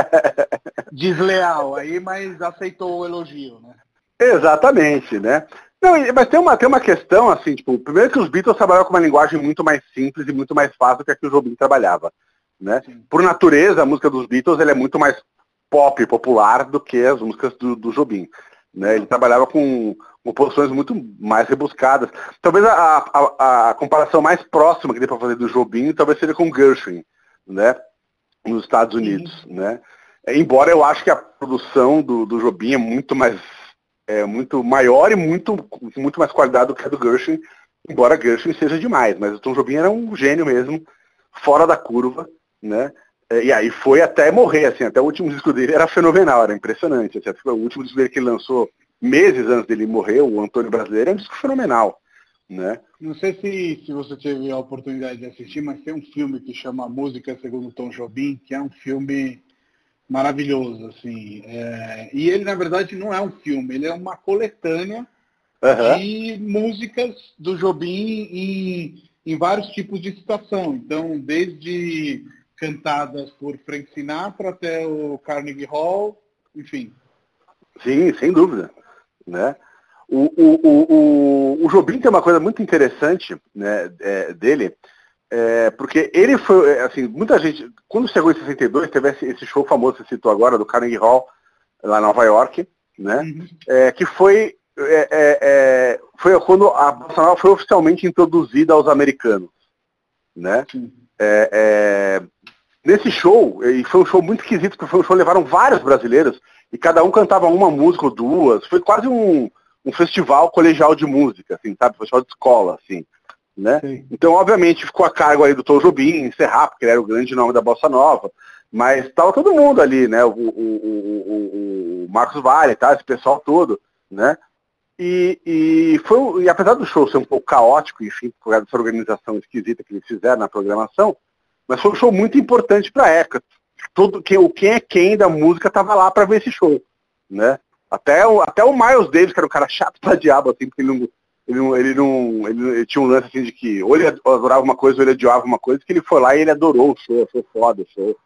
desleal aí, mas aceitou o elogio, né? Exatamente, né? Não, mas tem uma, tem uma questão, assim, tipo, primeiro que os Beatles trabalhavam com uma linguagem muito mais simples e muito mais fácil do que a que o Jobim trabalhava. Né? Por natureza, a música dos Beatles é muito mais pop, popular, do que as músicas do, do Jobim. Né? Ele trabalhava com composições muito mais rebuscadas. Talvez a, a, a comparação mais próxima que dê para fazer do Jobim talvez seja com Gershwin, né? nos Estados Unidos. Né? Embora eu acho que a produção do, do Jobim é muito mais é, muito maior e muito, muito mais qualidade do que a do Gershwin, embora Gershwin seja demais, mas o Tom Jobim era um gênio mesmo, fora da curva, né? É, e aí foi até morrer, assim, até o último disco dele era fenomenal, era impressionante. Assim, o último disco dele que ele lançou meses antes dele morrer, o Antônio Brasileiro, é um disco fenomenal. Né? Não sei se, se você teve a oportunidade de assistir, mas tem um filme que chama Música Segundo Tom Jobim, que é um filme maravilhoso, assim. É, e ele, na verdade, não é um filme, ele é uma coletânea uhum. de músicas do Jobim em, em vários tipos de situação. Então, desde cantadas por Frank Sinatra até o Carnegie Hall, enfim. Sim, sem dúvida. Né? O, o, o, o, Jobim tem uma coisa muito interessante né, é, dele, é, porque ele foi, é, assim, muita gente, quando chegou em 62, teve esse, esse show famoso que você citou agora, do Carnegie Hall, lá em Nova York, né, uhum. é, que foi, é, é, foi quando a Bossa Nova foi oficialmente introduzida aos americanos. Né? Nesse show, e foi um show muito esquisito, porque foi um show levaram vários brasileiros, e cada um cantava uma música ou duas. Foi quase um, um festival colegial de música, assim, sabe? Festival de escola, assim. Né? Então, obviamente, ficou a cargo aí do Tom Jobim encerrar, porque ele era o grande nome da Bossa Nova. Mas estava todo mundo ali, né? O, o, o, o Marcos Vale, tá? esse pessoal todo, né? E, e, foi, e apesar do show ser um pouco caótico, enfim, por causa dessa organização esquisita que eles fizeram na programação, mas foi um show muito importante para a época. Todo, quem, o quem é quem da música estava lá para ver esse show. Né? Até, o, até o Miles Davis, que era um cara chato pra diabo, assim, porque ele não, ele não, ele não, ele, ele tinha um lance assim de que ou ele adorava uma coisa ou ele odiava uma coisa, que ele foi lá e ele adorou o show, foi foda o show.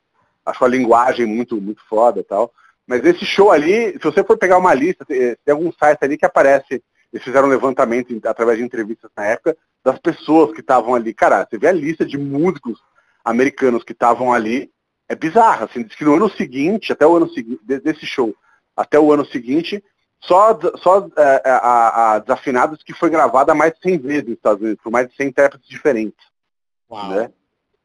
Achou a linguagem muito, muito foda e tal. Mas esse show ali, se você for pegar uma lista, tem algum site ali que aparece, eles fizeram um levantamento através de entrevistas na época, das pessoas que estavam ali. Cara, você vê a lista de músicos americanos que estavam ali, é bizarro. Assim, diz que no ano seguinte, até o ano seguinte, desse show, até o ano seguinte, só, só é, é, a, a Desafinados que foi gravada mais de 100 vezes nos Estados Unidos, por mais de 100 intérpretes diferentes. Né?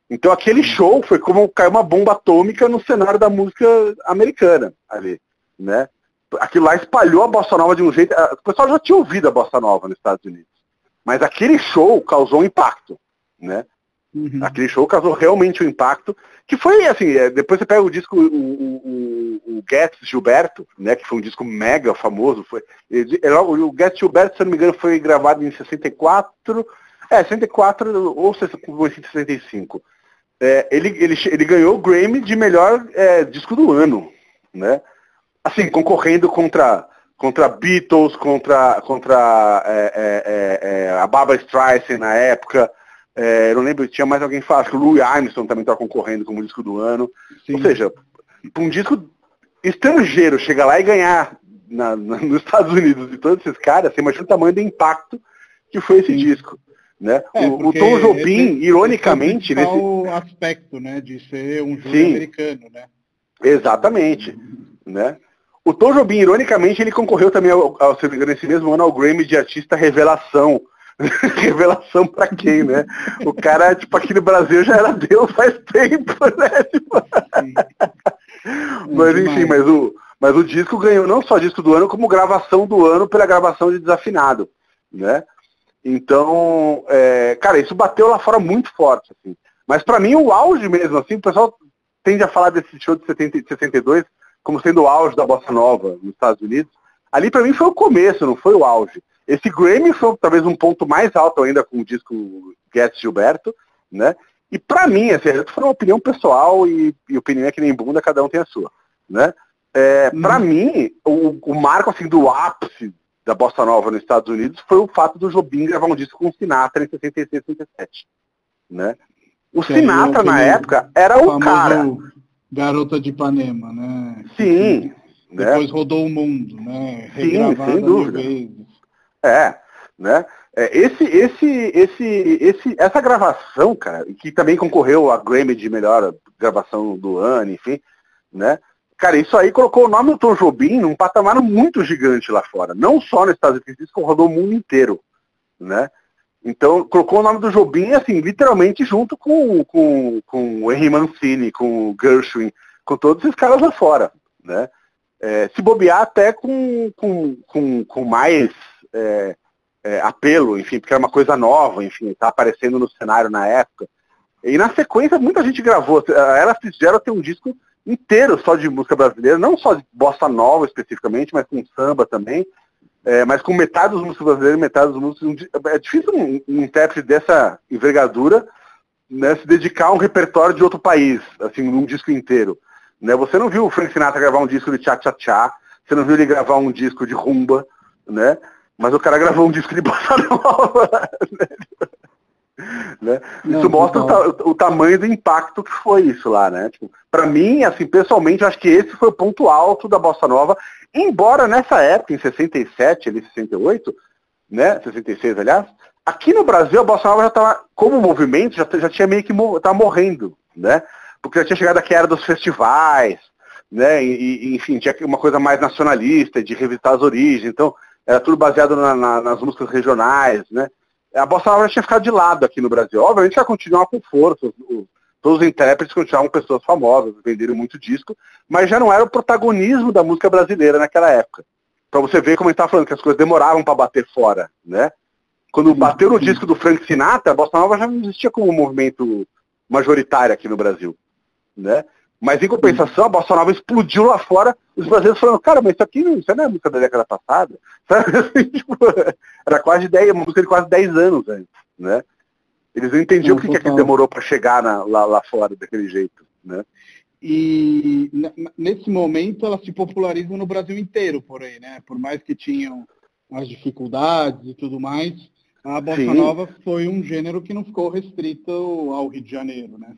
Então aquele show foi como cair uma bomba atômica no cenário da música americana ali, né? Aquilo lá espalhou a bossa nova de um jeito. O pessoal já tinha ouvido a bossa nova nos Estados Unidos, mas aquele show causou um impacto, né? Uhum. Aquele show causou realmente um impacto, que foi assim, é, depois você pega o disco, o, o, o, Getz Gilberto, né, que foi um disco mega famoso, foi, ele, o Getz Gilberto, se não me engano, foi gravado em 64, é, 64 ou 65. É, ele, ele, ele ganhou o Grammy de melhor é, disco do ano, né? Assim, concorrendo contra, contra Beatles, contra, contra é, é, é, é a Barbara Streisand na época. Eu não lembro, tinha mais alguém falar, acho que o Louis Armstrong também estava concorrendo como disco do ano. Sim. Ou seja, para um disco estrangeiro chegar lá e ganhar na, na, nos Estados Unidos de todos esses caras, você imagina o tamanho do impacto que foi esse Sim. disco. Né? É, o, o, Tom Jobim, esse, ironicamente. Esse é o aspecto né, de ser um jogo Sim, americano. Né? Exatamente. Né? O Tom Jobim, ironicamente, ele concorreu também, ao, ao, nesse mesmo ano, ao Grammy de Artista Revelação. Revelação para quem, né? O cara, tipo, aqui no Brasil já era Deus faz tempo, né? Tipo... mas enfim, mas o, mas o disco ganhou não só disco do ano, como gravação do ano pela gravação de Desafinado, né? Então, é, cara, isso bateu lá fora muito forte. Assim. Mas para mim o auge mesmo, assim, o pessoal tende a falar desse show de 70, 62 como sendo o auge da bossa nova nos Estados Unidos. Ali para mim foi o começo, não foi o auge. Esse Grammy foi talvez um ponto mais alto ainda com o disco Get Gilberto, né? E para mim, assim, foi uma opinião pessoal e, e, opinião é que nem bunda, cada um tem a sua, né? É, hum. Para mim, o, o marco assim do ápice da Bossa Nova nos Estados Unidos foi o fato do Jobim gravar um disco com o Sinatra em 66, 67. Né? O que Sinatra, na época, era o cara. Garota de Ipanema, né? Sim. Né? Depois né? rodou o mundo, né? Sim, sem dúvida. É, né? É, esse, esse, esse, esse, essa gravação, cara, que também concorreu a Grammy de melhor gravação do ano, enfim, né? Cara, isso aí colocou o nome do Tom Jobim num patamar muito gigante lá fora. Não só nos Estados Unidos, como rodou o mundo inteiro. Né? Então, colocou o nome do Jobim, assim, literalmente junto com, com, com o Henry Mancini, com o Gershwin, com todos esses caras lá fora. Né? É, se bobear até com, com, com, com mais é, é, apelo, enfim, porque era uma coisa nova, enfim, está aparecendo no cenário na época. E na sequência, muita gente gravou. Ela fizeram ter um disco inteiro só de música brasileira, não só de bossa nova especificamente, mas com samba também, é, mas com metade dos músicos brasileiros, metade dos músicos. É difícil um, um intérprete dessa envergadura né, se dedicar a um repertório de outro país, assim, num disco inteiro. Né? Você não viu o Frank Sinatra gravar um disco de tchá-tchá-tchá, você não viu ele gravar um disco de rumba, né? Mas o cara gravou um disco de bossa nova. Né? Né? Não, isso mostra o, o, tamanho do impacto que foi isso lá, né? Tipo, para mim, assim, pessoalmente, eu acho que esse foi o ponto alto da Bossa Nova, embora nessa época, em 67, ali 68, né? 66, aliás, aqui no Brasil a Bossa Nova já estava, como movimento, já, já tinha meio que tava morrendo, né? Porque já tinha chegado aqui a era dos festivais, né? E, e, enfim, tinha uma coisa mais nacionalista, de revisitar as origens, então era tudo baseado na, na, nas músicas regionais, né? a bossa nova tinha ficado de lado aqui no Brasil. Obviamente vai continuar com força. Todos os intérpretes continuavam pessoas famosas, venderam muito disco, mas já não era o protagonismo da música brasileira naquela época. Para você ver como gente estava falando, que as coisas demoravam para bater fora, né? Quando bateu no disco do Frank Sinatra, a bossa nova já não existia como um movimento majoritário aqui no Brasil, né? Mas em compensação, a bossa nova explodiu lá fora, os brasileiros falando, cara, mas isso aqui não, isso não é música da década passada. Sabe? tipo, era quase 10, uma música de quase 10 anos antes, né? Eles não entendiam o que, que demorou para chegar na, lá, lá fora daquele jeito, né? E nesse momento ela se populariza no Brasil inteiro, porém, né? Por mais que tinham as dificuldades e tudo mais, a bossa Sim. nova foi um gênero que não ficou restrito ao Rio de Janeiro, né?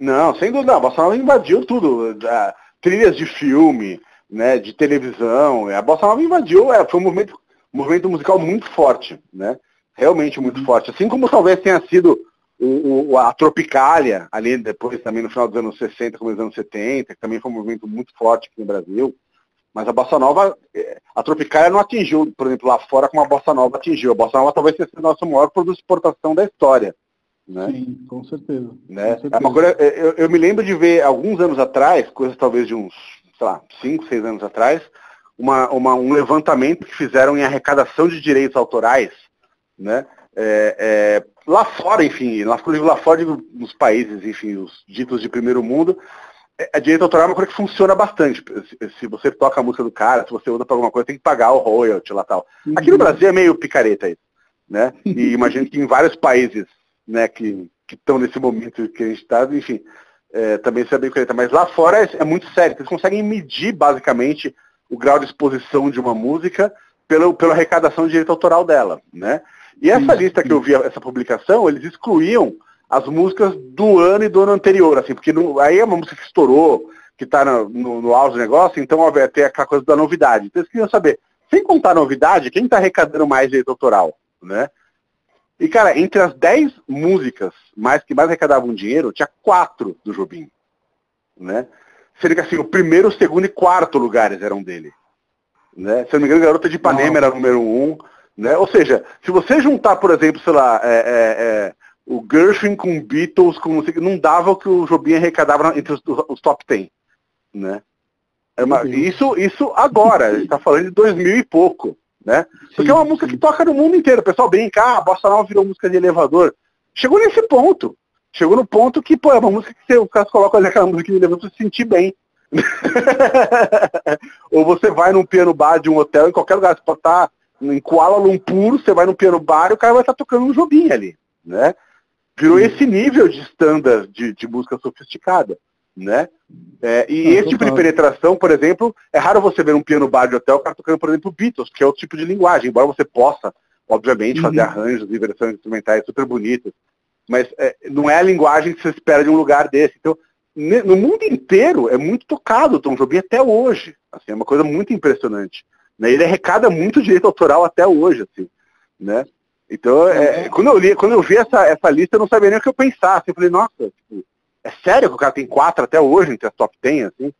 Não, sem dúvida, a bossa nova invadiu tudo. Uh, trilhas de filme, né, de televisão. A bossa nova invadiu, é, foi um movimento, um movimento musical muito forte, né? Realmente muito uhum. forte. Assim como talvez tenha sido o, o, a Tropicália, ali depois também no final dos anos 60, começo dos anos 70, que também foi um movimento muito forte aqui no Brasil. Mas a Bossa Nova, é, a Tropicália não atingiu, por exemplo, lá fora como a Bossa Nova atingiu. A Bossa Nova talvez tenha sido o nosso maior produto de exportação da história Né? Sim, com certeza. Né? Com certeza. É coisa, eu, eu, me lembro de ver alguns anos atrás, coisas talvez de uns, sei lá, 5, 6 anos atrás, uma, uma, um levantamento que fizeram em arrecadação de direitos autorais, né? É, é, lá fora, enfim, lá, lá fora nos países, enfim, os ditos de primeiro mundo, é, a direito autoral é uma coisa que funciona bastante. Se, se, você toca a música do cara, se você usa para alguma coisa, tem que pagar o royalty lá tal. Aqui no uhum. Brasil é meio picareta isso, né? E imagino que em vários países, né, que estão nesse momento que a gente está, enfim, é, também isso é bem picareta. Mas lá fora é, é muito sério. Eles conseguem medir basicamente o grau de exposição de uma música pela, pela arrecadação de direito autoral dela, né? E essa lista que eu vi, essa publicação, eles excluíam as músicas do ano e do ano anterior, assim, porque não, aí é uma música que estourou, que está no, no, no auge do negócio, então ó, tem aquela coisa da novidade. Então eles queriam saber, sem contar novidade, quem está arrecadando mais direito autoral, né? E, cara, entre as 10 músicas mais que mais arrecadavam dinheiro, tinha quatro do Jobim, né? Sendo que, assim, o primeiro, o segundo e quarto lugares eram dele. Né? Se eu não me engano, Garota de Ipanema era número um, né? Ou seja, se você juntar, por exemplo, sei lá, é, é, é, o Gershwin com Beatles, com não dava o que o Jobim arrecadava entre os, os top 10. Né? É uma, isso, isso agora, a gente está falando de 2000 e pouco. Né? Porque é uma música que toca no mundo inteiro. O pessoal brinca, ah, a Bossa Nova virou música de elevador. Chegou nesse ponto. Chegou no ponto que, pô, é uma música que você, os caras colocam ali aquela música de elevador para se sentir bem. Ou você vai num piano bar de um hotel, em qualquer lugar, você pode estar em Kuala Lumpur, você vai no piano bar e o cara vai estar tocando um joguinho ali, né? Virou Sim. esse nível de standard de, de música sofisticada, né? É, e ah, esse tipo de penetração, por exemplo, é raro você ver um piano bar de hotel o cara tocando, por exemplo, Beatles, que é outro tipo de linguagem, embora você possa, obviamente, uhum. fazer arranjos e versões instrumentais super bonitas, mas é, não é a linguagem que você espera de um lugar desse. Então, no mundo inteiro é muito tocado o Tom Jobim até hoje. Assim, é uma coisa muito impressionante. Né? Ele arrecada muito direito autoral até hoje, assim, né? Então, é, quando, eu li, quando eu vi essa, essa lista, eu não sabia nem o que eu pensasse. Eu falei, nossa, tipo, é sério que o cara tem quatro até hoje entre as top 10, assim?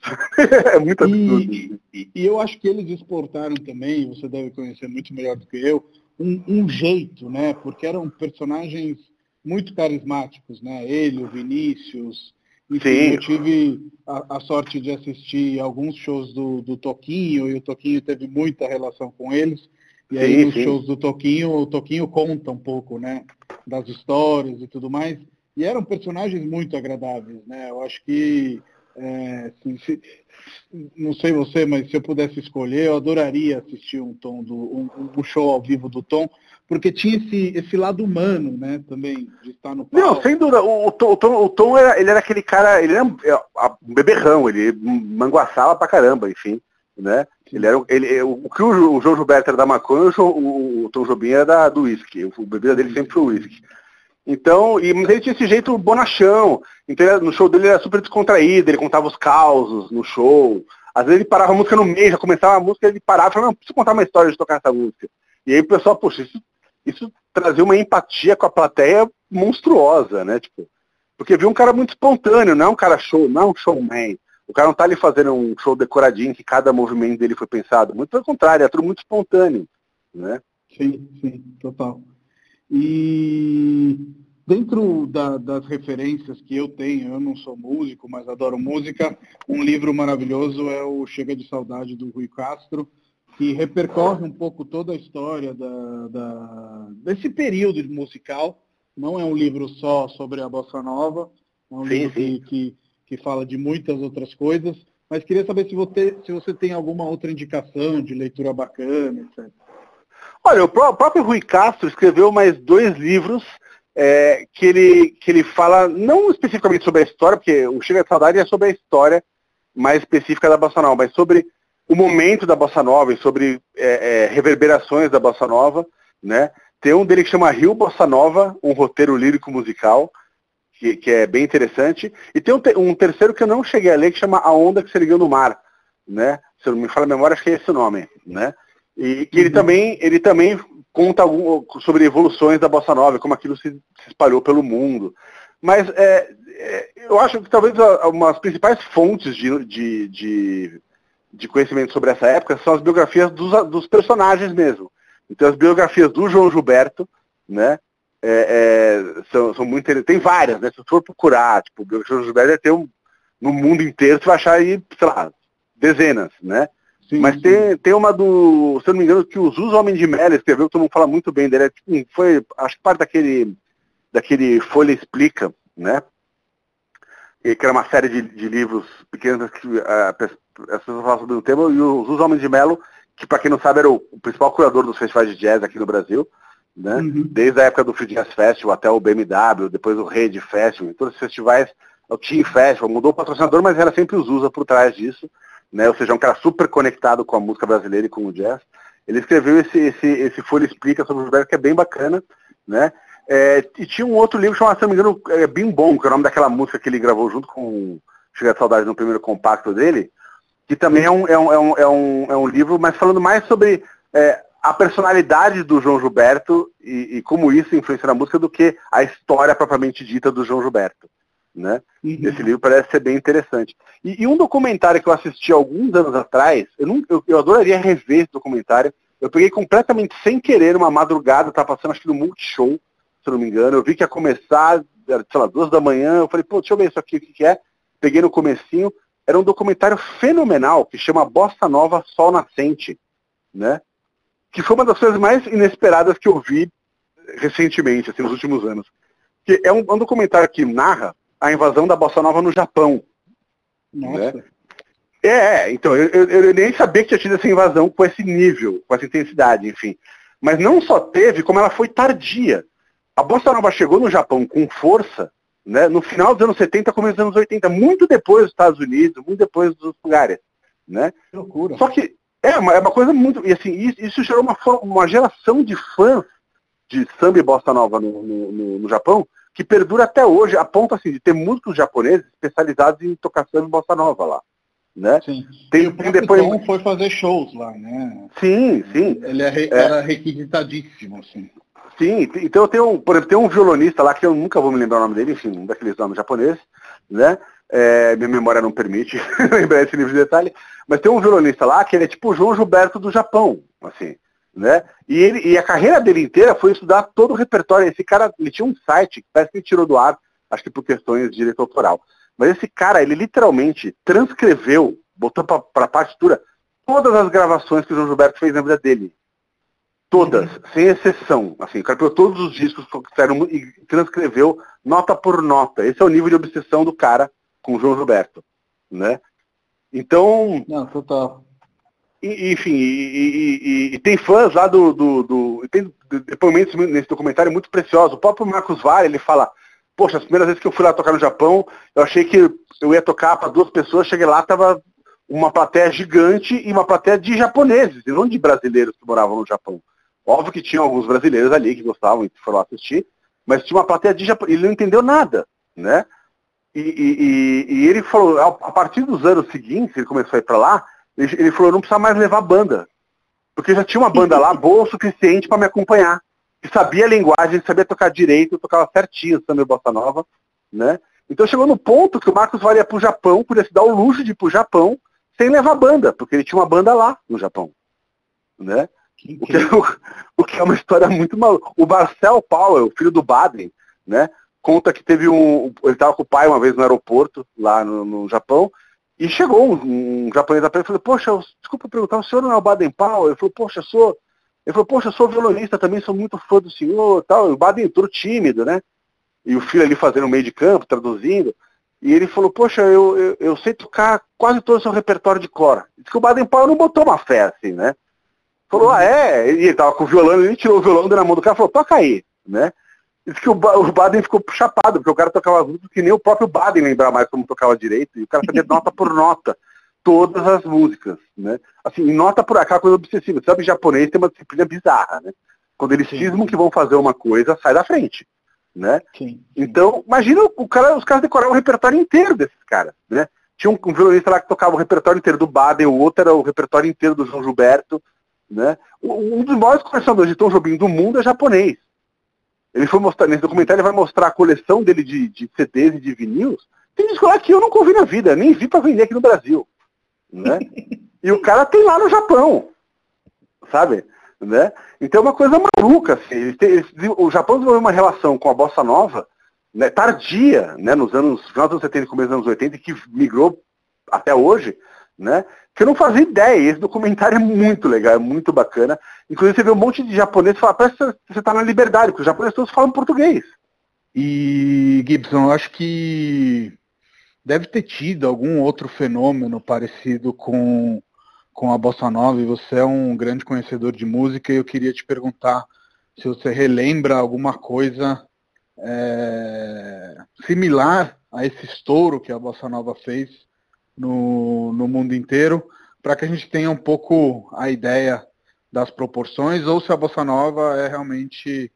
é muito absurdo. E, e, e, eu acho que eles exportaram também, você deve conhecer muito melhor do que eu, um, um, jeito, né? Porque eram personagens muito carismáticos, né? Ele, o Vinícius, enfim, Sim. eu tive a, a, sorte de assistir alguns shows do, do Toquinho, e o Toquinho teve muita relação com eles. E aí sim, nos sim. shows do Toquinho, o Toquinho conta um pouco, né, das histórias e tudo mais. E eram personagens muito agradáveis, né? Eu acho que, é, se, se, não sei você, mas se eu pudesse escolher, eu adoraria assistir um tom do um, um show ao vivo do Tom, porque tinha esse, esse lado humano, né, também, de estar no palco. Não, sem dúvida, o, o, Tom, o Tom, era, ele era aquele cara, ele era um beberrão, ele manguaçava pra caramba, enfim, né? Ele era, ele, o, que o, o João Gilberto era da maconha, o, o, Tom Jobim era da, do uísque, o, o bebida dele sempre foi o uísque. Então, e, mas ele tinha esse jeito bonachão, então no show dele ele era super descontraído, ele contava os causos no show, às vezes ele parava a música no meio, já começava a música, ele parava e falava, não, preciso contar uma história de tocar essa música. E aí o pessoal, poxa, isso isso trazia uma empatia com a plateia monstruosa, né? Tipo, porque viu um cara muito espontâneo, não é um cara show, não é um showman. O cara não tá ali fazendo um show decoradinho que cada movimento dele foi pensado. Muito pelo contrário, é tudo muito espontâneo, né? Sim, sim, total. E dentro da, das referências que eu tenho, eu não sou músico, mas adoro música, um livro maravilhoso é o Chega de Saudade do Rui Castro, que repercorre um pouco toda a história da, da, desse período musical. Não é um livro só sobre a Bossa Nova, é um sim, livro que, que, que, fala de muitas outras coisas, mas queria saber se você, se você tem alguma outra indicação de leitura bacana, etc. Olha, o próprio Rui Castro escreveu mais dois livros é, que, ele, que ele fala, não especificamente sobre a história, porque o Chega de Saudade é sobre a história mais específica da Bossa Nova, mas sobre o momento da Bossa Nova e sobre é, é, reverberações da Bossa Nova, né? Tem um dele que chama Rio Bossa Nova, um roteiro lírico musical, que, que é bem interessante. E tem um, um, terceiro que eu não cheguei a ler, que chama A Onda que se ergueu no Mar, né? Se eu não me falo a memória, acho que é esse o nome, né? E que ele uhum. também, ele também conta algum, sobre evoluções da Bossa Nova, como aquilo se, se espalhou pelo mundo. Mas é, é, eu acho que talvez uma das principais fontes de, de, de de conhecimento sobre essa época são as biografias dos, dos personagens mesmo. Então as biografias do João Gilberto, né? é, é, são, são muito Tem várias, né? Se for procurar, tipo, o João Gilberto deve ter um, no mundo inteiro, você vai achar aí, sei lá, dezenas, né? Sim, Mas. Tem, tem uma do, se eu não me engano, que o Zuz Homem de Melo escreveu, que todo mundo fala muito bem dele. É, tipo, foi, acho que parte daquele, daquele Folha Explica, né? E, que era uma série de, de livros pequenos que uh, as pessoas falam sobre o tema, e o Zuz Homem de Melo, que para quem não sabe era o, o, principal curador dos festivais de jazz aqui no Brasil, né? Uhum. Desde a época do Free Jazz Festival até o BMW, depois o Rede Festival, todos os festivais, o Team Festival, mudou o patrocinador, mas era sempre o Zusa por trás disso né? Ou seja, um cara super conectado com a música brasileira e com o jazz. Ele escreveu esse, esse, esse Folha Explica sobre o Gilberto, que é bem bacana, né? É, e tinha um outro livro chamado, se não me engano, é, Bim Bom, que é o nome daquela música que ele gravou junto com Chega de Saudade no primeiro compacto dele, que também é um, é um, é um, é um, é um livro, mas falando mais sobre é, a personalidade do João Gilberto e, e, como isso influencia na música do que a história propriamente dita do João Gilberto. Né? Uhum. Esse livro parece ser bem interessante. E, e, um documentário que eu assisti alguns anos atrás, eu, não, eu, eu, adoraria rever esse documentário. Eu peguei completamente sem querer uma madrugada, tá passando acho que no Multishow, se não me engano. Eu vi que ia começar, sei lá, duas da manhã. Eu falei, pô, deixa eu ver isso aqui, o que, que é. Peguei no comecinho. Era um documentário fenomenal que chama Bossa Nova Sol Nascente, né? Que foi uma das coisas mais inesperadas que eu vi recentemente, assim, nos últimos anos. Que é um, um documentário que narra a invasão da Bossa Nova no Japão. Nossa. Né? É, é, então, eu, eu, eu, nem sabia que tinha tido essa invasão com esse nível, com essa intensidade, enfim. Mas não só teve, como ela foi tardia. A Bossa Nova chegou no Japão com força, né, no final dos anos 70, começo dos anos 80, muito depois dos Estados Unidos, muito depois dos lugares. Né? Que loucura. Só que é uma, é uma coisa muito. E assim, isso, isso gerou uma, uma geração de fãs de samba e bossa nova no, no, no, no Japão que perdura até hoje, a ponto assim, de ter músicos japoneses especializados em tocar samba e bossa nova lá. Né? Sim. Tem, e o tem depois... Tom foi fazer shows lá, né? Sim, sim. Ele é, é. era requisitadíssimo, assim. Sim, então eu tenho, por exemplo, tem um violonista lá que eu nunca vou me lembrar o nome dele, enfim, um daqueles nomes japoneses, né? É, minha memória não permite lembrar esse livro de detalhe, mas tem um violonista lá que ele é tipo o João Gilberto do Japão, assim né? E, ele, e a carreira dele inteira foi estudar todo o repertório. Esse cara, ele tinha um site, parece que ele tirou do ar, acho que por questões de direito autoral. Mas esse cara, ele literalmente transcreveu, botou para a partitura, todas as gravações que o João Gilberto fez na vida dele. Todas, uhum. sem exceção. Assim, o cara pegou todos os discos que saíram e transcreveu nota por nota. Esse é o nível de obsessão do cara com o João Gilberto. Né? Então. Não, total. Enfim, e, e, e, tem fãs lá do, do, do, Tem depoimentos nesse documentário muito preciosos. O próprio Marcos Vale, ele fala, poxa, as primeiras vezes que eu fui lá tocar no Japão, eu achei que eu ia tocar para duas pessoas, cheguei lá, tava uma plateia gigante e uma plateia de japoneses, e não de brasileiros que moravam no Japão. Óbvio que tinha alguns brasileiros ali que gostavam e foram lá assistir, mas tinha uma plateia de japoneses. Ele não entendeu nada, né? E, e, e ele falou, a partir dos anos seguintes, ele começou a ir para lá, ele, ele falou, não precisa mais levar banda. Porque já tinha uma banda lá boa o suficiente para me acompanhar. Que sabia a linguagem, sabia tocar direito, tocava certinho também bossa nova, né? Então chegou no ponto que o Marcos valia para o Japão, podia se dar o luxo de ir para o Japão sem levar banda, porque ele tinha uma banda lá no Japão. Né? O que, é, o, que é uma história muito maluca. O Marcel Powell, filho do Baden, né, conta que teve um. Ele estava com o pai uma vez no aeroporto, lá no, no Japão, e chegou um, um japonês da ele falou, poxa, desculpa perguntar, o senhor não é o Baden Powell? Ele falou, poxa, sou. Ele falou, poxa, sou violonista também, sou muito fã do senhor tal. E o Baden entrou tímido, né? E o filho ali fazendo meio de campo, traduzindo. E ele falou, poxa, eu, eu, eu sei tocar quase todo o seu repertório de cor. Diz que o Baden Powell não botou uma fé assim, né? Falou, ah, é? E ele tava com o violão, ele tirou o violão, na mão do cara e falou, toca aí, né? Diz que o, o Baden ficou chapado, porque o cara tocava as músicas que nem o próprio Baden lembrava mais como tocava direito, e o cara sabia nota por nota todas as músicas, né? Assim, nota por aquela coisa obsessiva. Sabe, japonês tem uma disciplina bizarra, né? Quando eles cismam que vão fazer uma coisa, sai da frente, né? Sim, sim. Então, imagina o cara, os caras decoraram o repertório inteiro desses caras, né? Tinha um, um, violonista lá que tocava o repertório inteiro do Baden, o outro era o repertório inteiro do João Gilberto, né? Um dos maiores colecionadores de Tom Jobim do mundo é japonês. Ele foi mostrar, nesse documentário ele vai mostrar a coleção dele de, de CDs e de vinil. Tem disco lá que eu nunca ouvi na vida, nem vi para vender aqui no Brasil. Né? e o cara tem lá no Japão. Sabe? Né? Então é uma coisa maluca. Assim. Eles têm, eles, o Japão desenvolveu uma relação com a bossa nova né, tardia, né, nos anos, final dos anos 70 e começo dos anos 80, que migrou até hoje, né, que eu não fazia ideia. Esse documentário é muito legal, é muito bacana. Inclusive você vê um monte de japoneses falar, parece que você está na liberdade, porque os japoneses todos falam português. E, Gibson, eu acho que deve ter tido algum outro fenômeno parecido com, com a Bossa Nova, e você é um grande conhecedor de música, e eu queria te perguntar se você relembra alguma coisa é, similar a esse estouro que a Bossa Nova fez no, no mundo inteiro, para que a gente tenha um pouco a ideia das proporções, ou se a Bossa Nova é realmente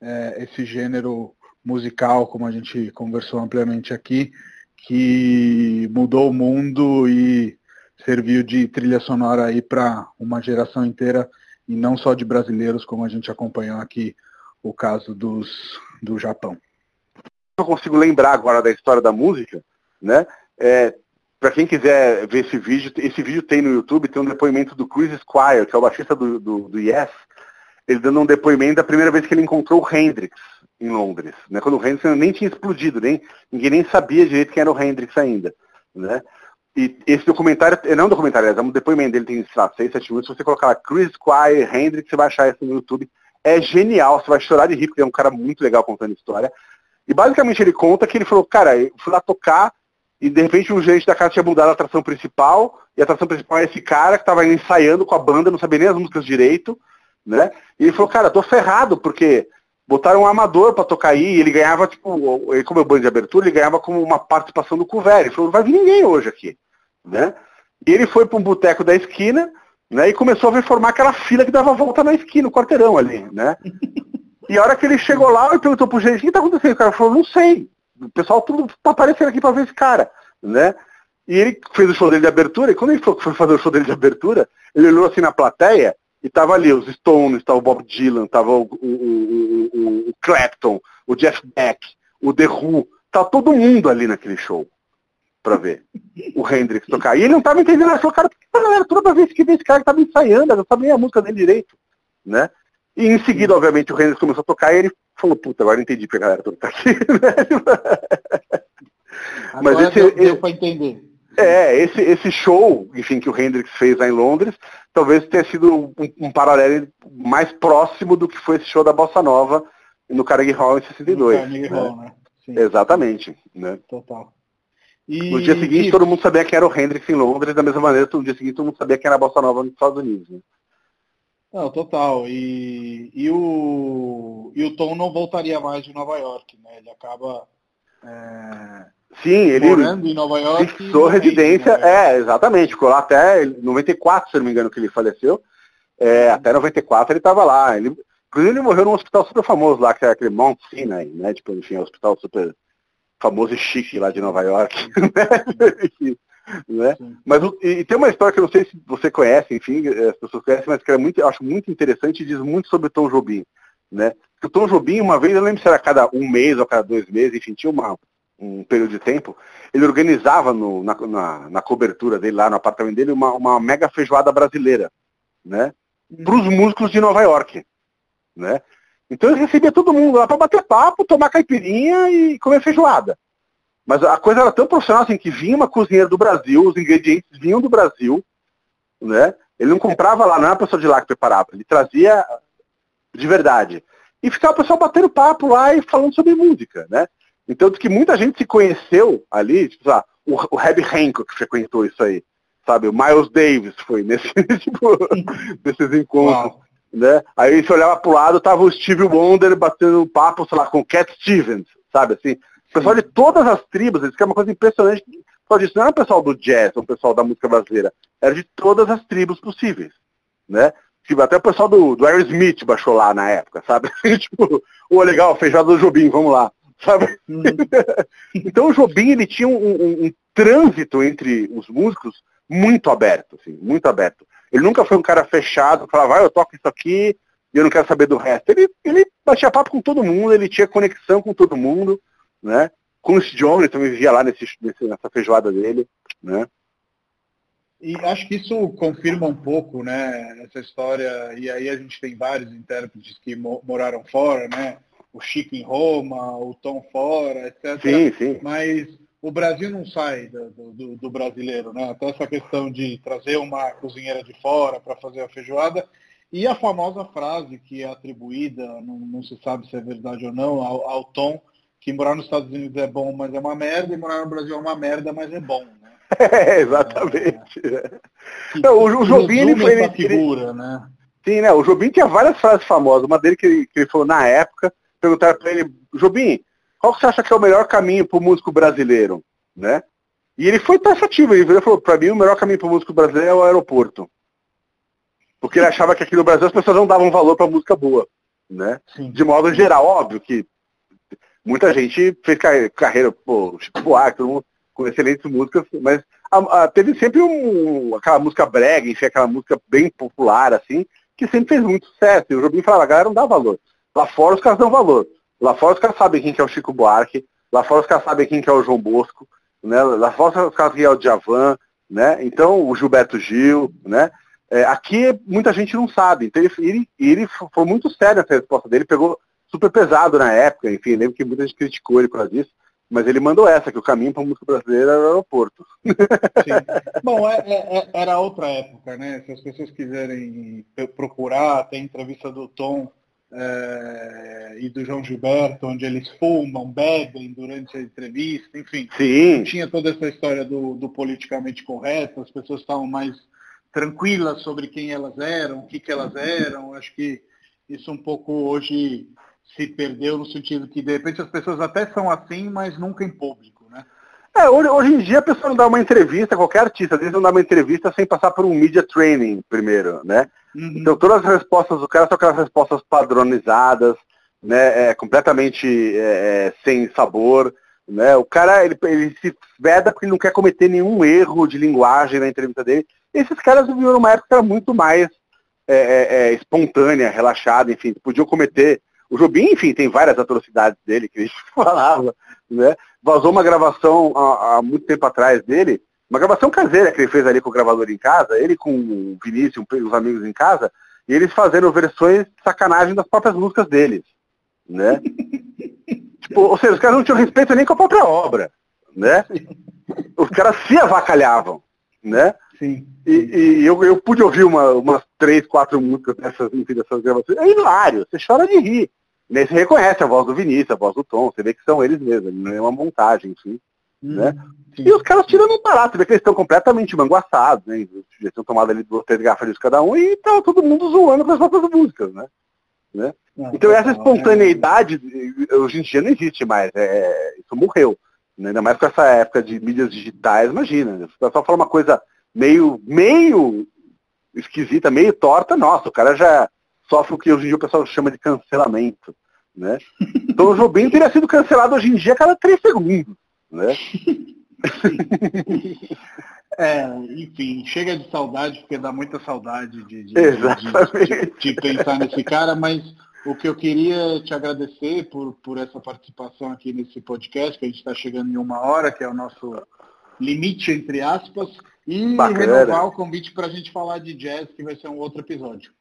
é, esse gênero musical, como a gente conversou ampliamente aqui, que mudou o mundo e serviu de trilha sonora aí para uma geração inteira e não só de brasileiros, como a gente acompanhou aqui o caso dos, do Japão. Eu consigo lembrar agora da história da música, né? É, para quem quiser ver esse vídeo, esse vídeo tem no YouTube, tem um depoimento do Chris Squire, que é o baixista do, do, do Yes, ele dando um depoimento da primeira vez que ele encontrou o Hendrix em Londres, né? Quando o Hendrix nem tinha explodido, nem ninguém nem sabia direito quem era o Hendrix ainda, né? E esse documentário, é, não é um documentário, é um depoimento dele, tem, sei lá, 6, 7 minutos, se você colocar Chris Squire, Hendrix, você vai achar isso no YouTube é genial, você vai chorar de rir, porque é um cara muito legal contando história. E basicamente ele conta que ele falou, cara, eu fui lá tocar e de repente o gerente da casa tinha mudado a atração principal, e a atração principal é esse cara que estava ensaiando com a banda, não sabia nem as músicas direito, né? E ele falou, cara, tô ferrado, porque botaram um amador para tocar aí, e ele ganhava, tipo, ele, como é o bando de abertura, ele ganhava como uma participação do couvert. Ele falou, não vai vir ninguém hoje aqui, né? E ele foi para um boteco da esquina, né? E começou a ver formar aquela fila que dava volta na esquina, no quarteirão ali, né? E a hora que ele chegou lá, ele perguntou pro gerente, o que tá acontecendo? O cara falou, não sei. O pessoal tudo tá aparecendo aqui para ver esse cara, né? E ele fez o show dele de abertura, e quando ele foi fazer o show dele de abertura, ele olhou assim na plateia, e tava ali os Stones, tava o Bob Dylan, tava o, o, o, o Clapton, o Jeff Beck, o The Who, todo mundo ali naquele show pra ver o Hendrix tocar. E ele não tava entendendo, falou, cara, galera toda vez que vê esse cara que tava ensaiando, sabe nem a música dele direito, né? E em seguida, obviamente, o Hendrix começou a tocar e ele falou, puta, agora entendi porque a galera toda tá aqui, né? Mas esse, deu, deu pra entender. É, esse, esse show, enfim, que o Hendrix fez lá em Londres, talvez tenha sido um, um, paralelo mais próximo do que foi esse show da Bossa Nova no Carnegie Hall em 62. No Carnegie né? Hall, né? Sim. Exatamente. Né? Total. E... No dia seguinte, e... todo mundo sabia que era o Hendrix em Londres, da mesma maneira, no dia seguinte, todo mundo sabia que era a Bossa Nova nos Estados Unidos. Né? Não, total. E, e, o, e o Tom não voltaria mais de Nova York, né? Ele acaba é, Sim, ele morando em Nova York. Fixou residência, é, exatamente. Ficou lá até 94, se não me engano, que ele faleceu. É, uhum. Até 94 ele estava lá. Ele, inclusive ele morreu num hospital super famoso lá, que é aquele Mount Sinai, né? Tipo, enfim, é um hospital super famoso e chique lá de Nova York. Né? Mas e, e, tem uma história que eu não sei se você conhece, enfim, as pessoas conhecem, mas que é muito, eu acho muito interessante e diz muito sobre o Tom Jobim. Né? O Tom Jobim, uma vez, eu lembro se era cada um mês ou cada dois meses, enfim, tinha uma, um período de tempo, ele organizava no, na, na, na, cobertura dele, lá no apartamento dele, uma, uma mega feijoada brasileira, né? Para os músicos de Nova York, né? Então ele recebia todo mundo lá para bater papo, tomar caipirinha e comer feijoada. Mas a coisa era tão profissional assim que vinha uma cozinheira do Brasil, os ingredientes vinham do Brasil, né? Ele não comprava lá, não era a pessoa de lá que preparava, ele trazia de verdade. E ficava o pessoal batendo papo lá e falando sobre música, né? Então que muita gente se conheceu ali, tipo, lá, o, o Herbie Hancock frequentou isso aí, sabe? O Miles Davis foi nesse, tipo, nesses encontros. Uau. Né? Aí você olhava pro lado, tava o Steve Wonder batendo papo, sei lá, com Cat Stevens, sabe assim? O pessoal de todas as tribos, isso que é uma coisa impressionante. Só disso, não era o pessoal do jazz, o pessoal da música brasileira, era de todas as tribos possíveis, né? Tipo, até o pessoal do, do Aerosmith baixou lá na época, sabe? tipo, o legal, feijado do Jobim, vamos lá, sabe? Uhum. então o Jobim, ele tinha um, um, um, trânsito entre os músicos muito aberto, assim, muito aberto. Ele nunca foi um cara fechado, falava, ah, eu toco isso aqui e eu não quero saber do resto. Ele, ele batia papo com todo mundo, ele tinha conexão com todo mundo, né? O Jones também vivia lá nesse, nessa feijoada dele, né? E acho que isso confirma um pouco, né, essa história, e aí a gente tem vários intérpretes que moraram fora, né? O Chico em Roma, o Tom fora, etc. Sim, sim. Mas o Brasil não sai do, do, do brasileiro, né? Até essa questão de trazer uma cozinheira de fora para fazer a feijoada. E a famosa frase que é atribuída, não, não se sabe se é verdade ou não, ao, ao Tom, que morar nos Estados Unidos é bom, mas é uma merda, e morar no Brasil é uma merda, mas é bom. É, exatamente. É. o, o Jobim foi ele, figura, né? Sim, né? O Jobim tinha várias frases famosas. Uma dele que ele, que ele falou na época, perguntaram para ele, Jobim, qual que você acha que é o melhor caminho para o músico brasileiro? Né? E ele foi taxativo, ele falou, para mim o melhor caminho para o músico brasileiro é o aeroporto. Porque ele achava que aqui no Brasil as pessoas não davam valor para música boa. Né? De modo geral, óbvio que muita gente fez carreira, pô, Chico Buarque, todo mundo com excelentes músicas, mas a, a, teve sempre um, aquela música brega, enfim, aquela música bem popular, assim, que sempre fez muito sucesso. E o Jobim falava, a galera não dá valor. Lá fora os caras dão valor. Lá fora os caras sabem quem que é o Chico Buarque, lá fora os caras sabem quem que é o João Bosco, né? lá fora os caras quem é o Djavan, né? Então, o Gilberto Gil, né? É, aqui muita gente não sabe. Então ele, ele foi muito sério essa resposta dele, pegou super pesado na época, enfim, lembro que muita gente criticou ele por causa disso. Mas ele mandou essa, que o caminho para a música brasileira era o aeroporto. Sim. Bom, é, é, é, era outra época, né? Se as pessoas quiserem procurar, tem entrevista do Tom é, e do João Gilberto, onde eles fumam, bebem durante a entrevista, enfim. Sim. Tinha toda essa história do, do politicamente correto, as pessoas estavam mais tranquilas sobre quem elas eram, o que, que elas eram. Acho que isso um pouco hoje se perdeu no sentido que de repente as pessoas até são assim, mas nunca em público, né? É, hoje, hoje em dia a pessoa não dá uma entrevista, qualquer artista, às vezes não dá uma entrevista sem passar por um media training primeiro, né? Uhum. Então todas as respostas do cara são aquelas respostas padronizadas, né? É, completamente é, é, sem sabor. Né? O cara ele, ele se veda porque ele não quer cometer nenhum erro de linguagem na entrevista dele. Esses caras viviam numa época muito mais é, é, é espontânea, relaxada, enfim, podiam cometer o Jobim, enfim, tem várias atrocidades dele que a gente falava, né? Vazou uma gravação há, há, muito tempo atrás dele, uma gravação caseira que ele fez ali com o gravador em casa, ele com o Vinícius, os amigos em casa, e eles fazendo versões de sacanagem das próprias músicas deles, né? tipo, ou seja, os caras não tinham respeito nem com a própria obra, né? Os caras se avacalhavam, né? Sim. E, e eu, eu pude ouvir uma, umas três, quatro músicas dessas, enfim, dessas gravações. É hilário, você chora de rir. E você reconhece a voz do Vinícius, a voz do Tom, você vê que são eles mesmos, não é uma montagem, enfim. Hum, né? E os caras tirando um barato, você vê que eles estão completamente manguaçados, né? Eles já tinham tomado ali duas, três garrafas de cada um e tá todo mundo zoando com as próprias músicas, né? né? Não, então essa espontaneidade hoje em dia não existe mais, é, isso morreu. Né? Ainda mais com essa época de mídias digitais, imagina. Se o pessoal fala uma coisa meio, meio esquisita, meio torta, nossa, o cara já sofre o que hoje em dia o pessoal chama de cancelamento. Né? Então o Jobim teria sido cancelado hoje em dia a cada três segundos. Né? É, enfim, chega de saudade, porque dá muita saudade de, de, de, de, pensar nesse cara, mas o que eu queria te agradecer por, por essa participação aqui nesse podcast, que a gente está chegando em uma hora, que é o nosso limite, entre aspas, e Bacana. renovar o convite para a gente falar de jazz, que vai ser um outro episódio.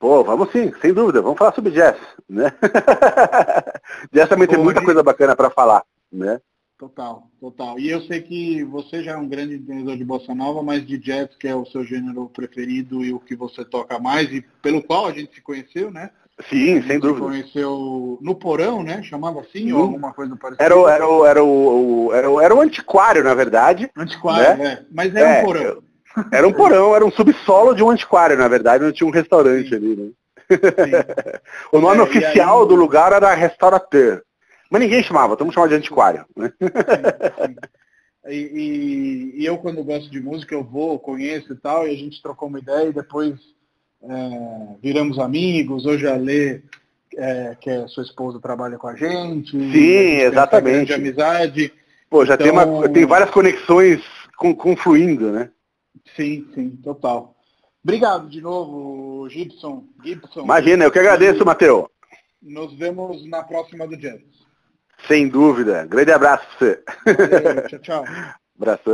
Pô, vamos sim, sem dúvida. Vamos falar sobre jazz, né? jazz também tem muita coisa bacana para falar, né? Total, total. E eu sei que você já é um grande entendedor de bossa nova, mas de jazz, que é o seu gênero preferido e o que você toca mais, e pelo qual a gente se conheceu, né? Sim, sem dúvida. conheceu no porão, né? Chamava assim, ou alguma coisa parecida? Era o, era o, era o, era o, era o antiquário, na verdade. Antiquário, né? é. Mas era é, um porão. Era um porão, era um subsolo de um antiquário, na verdade, não tinha um restaurante Sim. ali, né? o nome é, oficial aí... do lugar era restaurateur. Mas ninguém chamava, todo mundo chamava de antiquário. Né? Sim, sim. E, e, eu, quando gosto de música, eu vou, conheço e tal, e a gente trocou uma ideia e depois é, viramos amigos, hoje a Lê, é, que é sua esposa, trabalha com a gente. Sim, exatamente. De amizade. Pô, já então... tem, uma, então tem várias conexões confluindo, né? Sim, sim, total. Obrigado de novo, Gibson. Gibson. Imagina, eu que agradeço, Matheus. Nos vemos na próxima do Jazz. Sem dúvida. Grande abraço pra você. Valeu, tchau, tchau. Abração.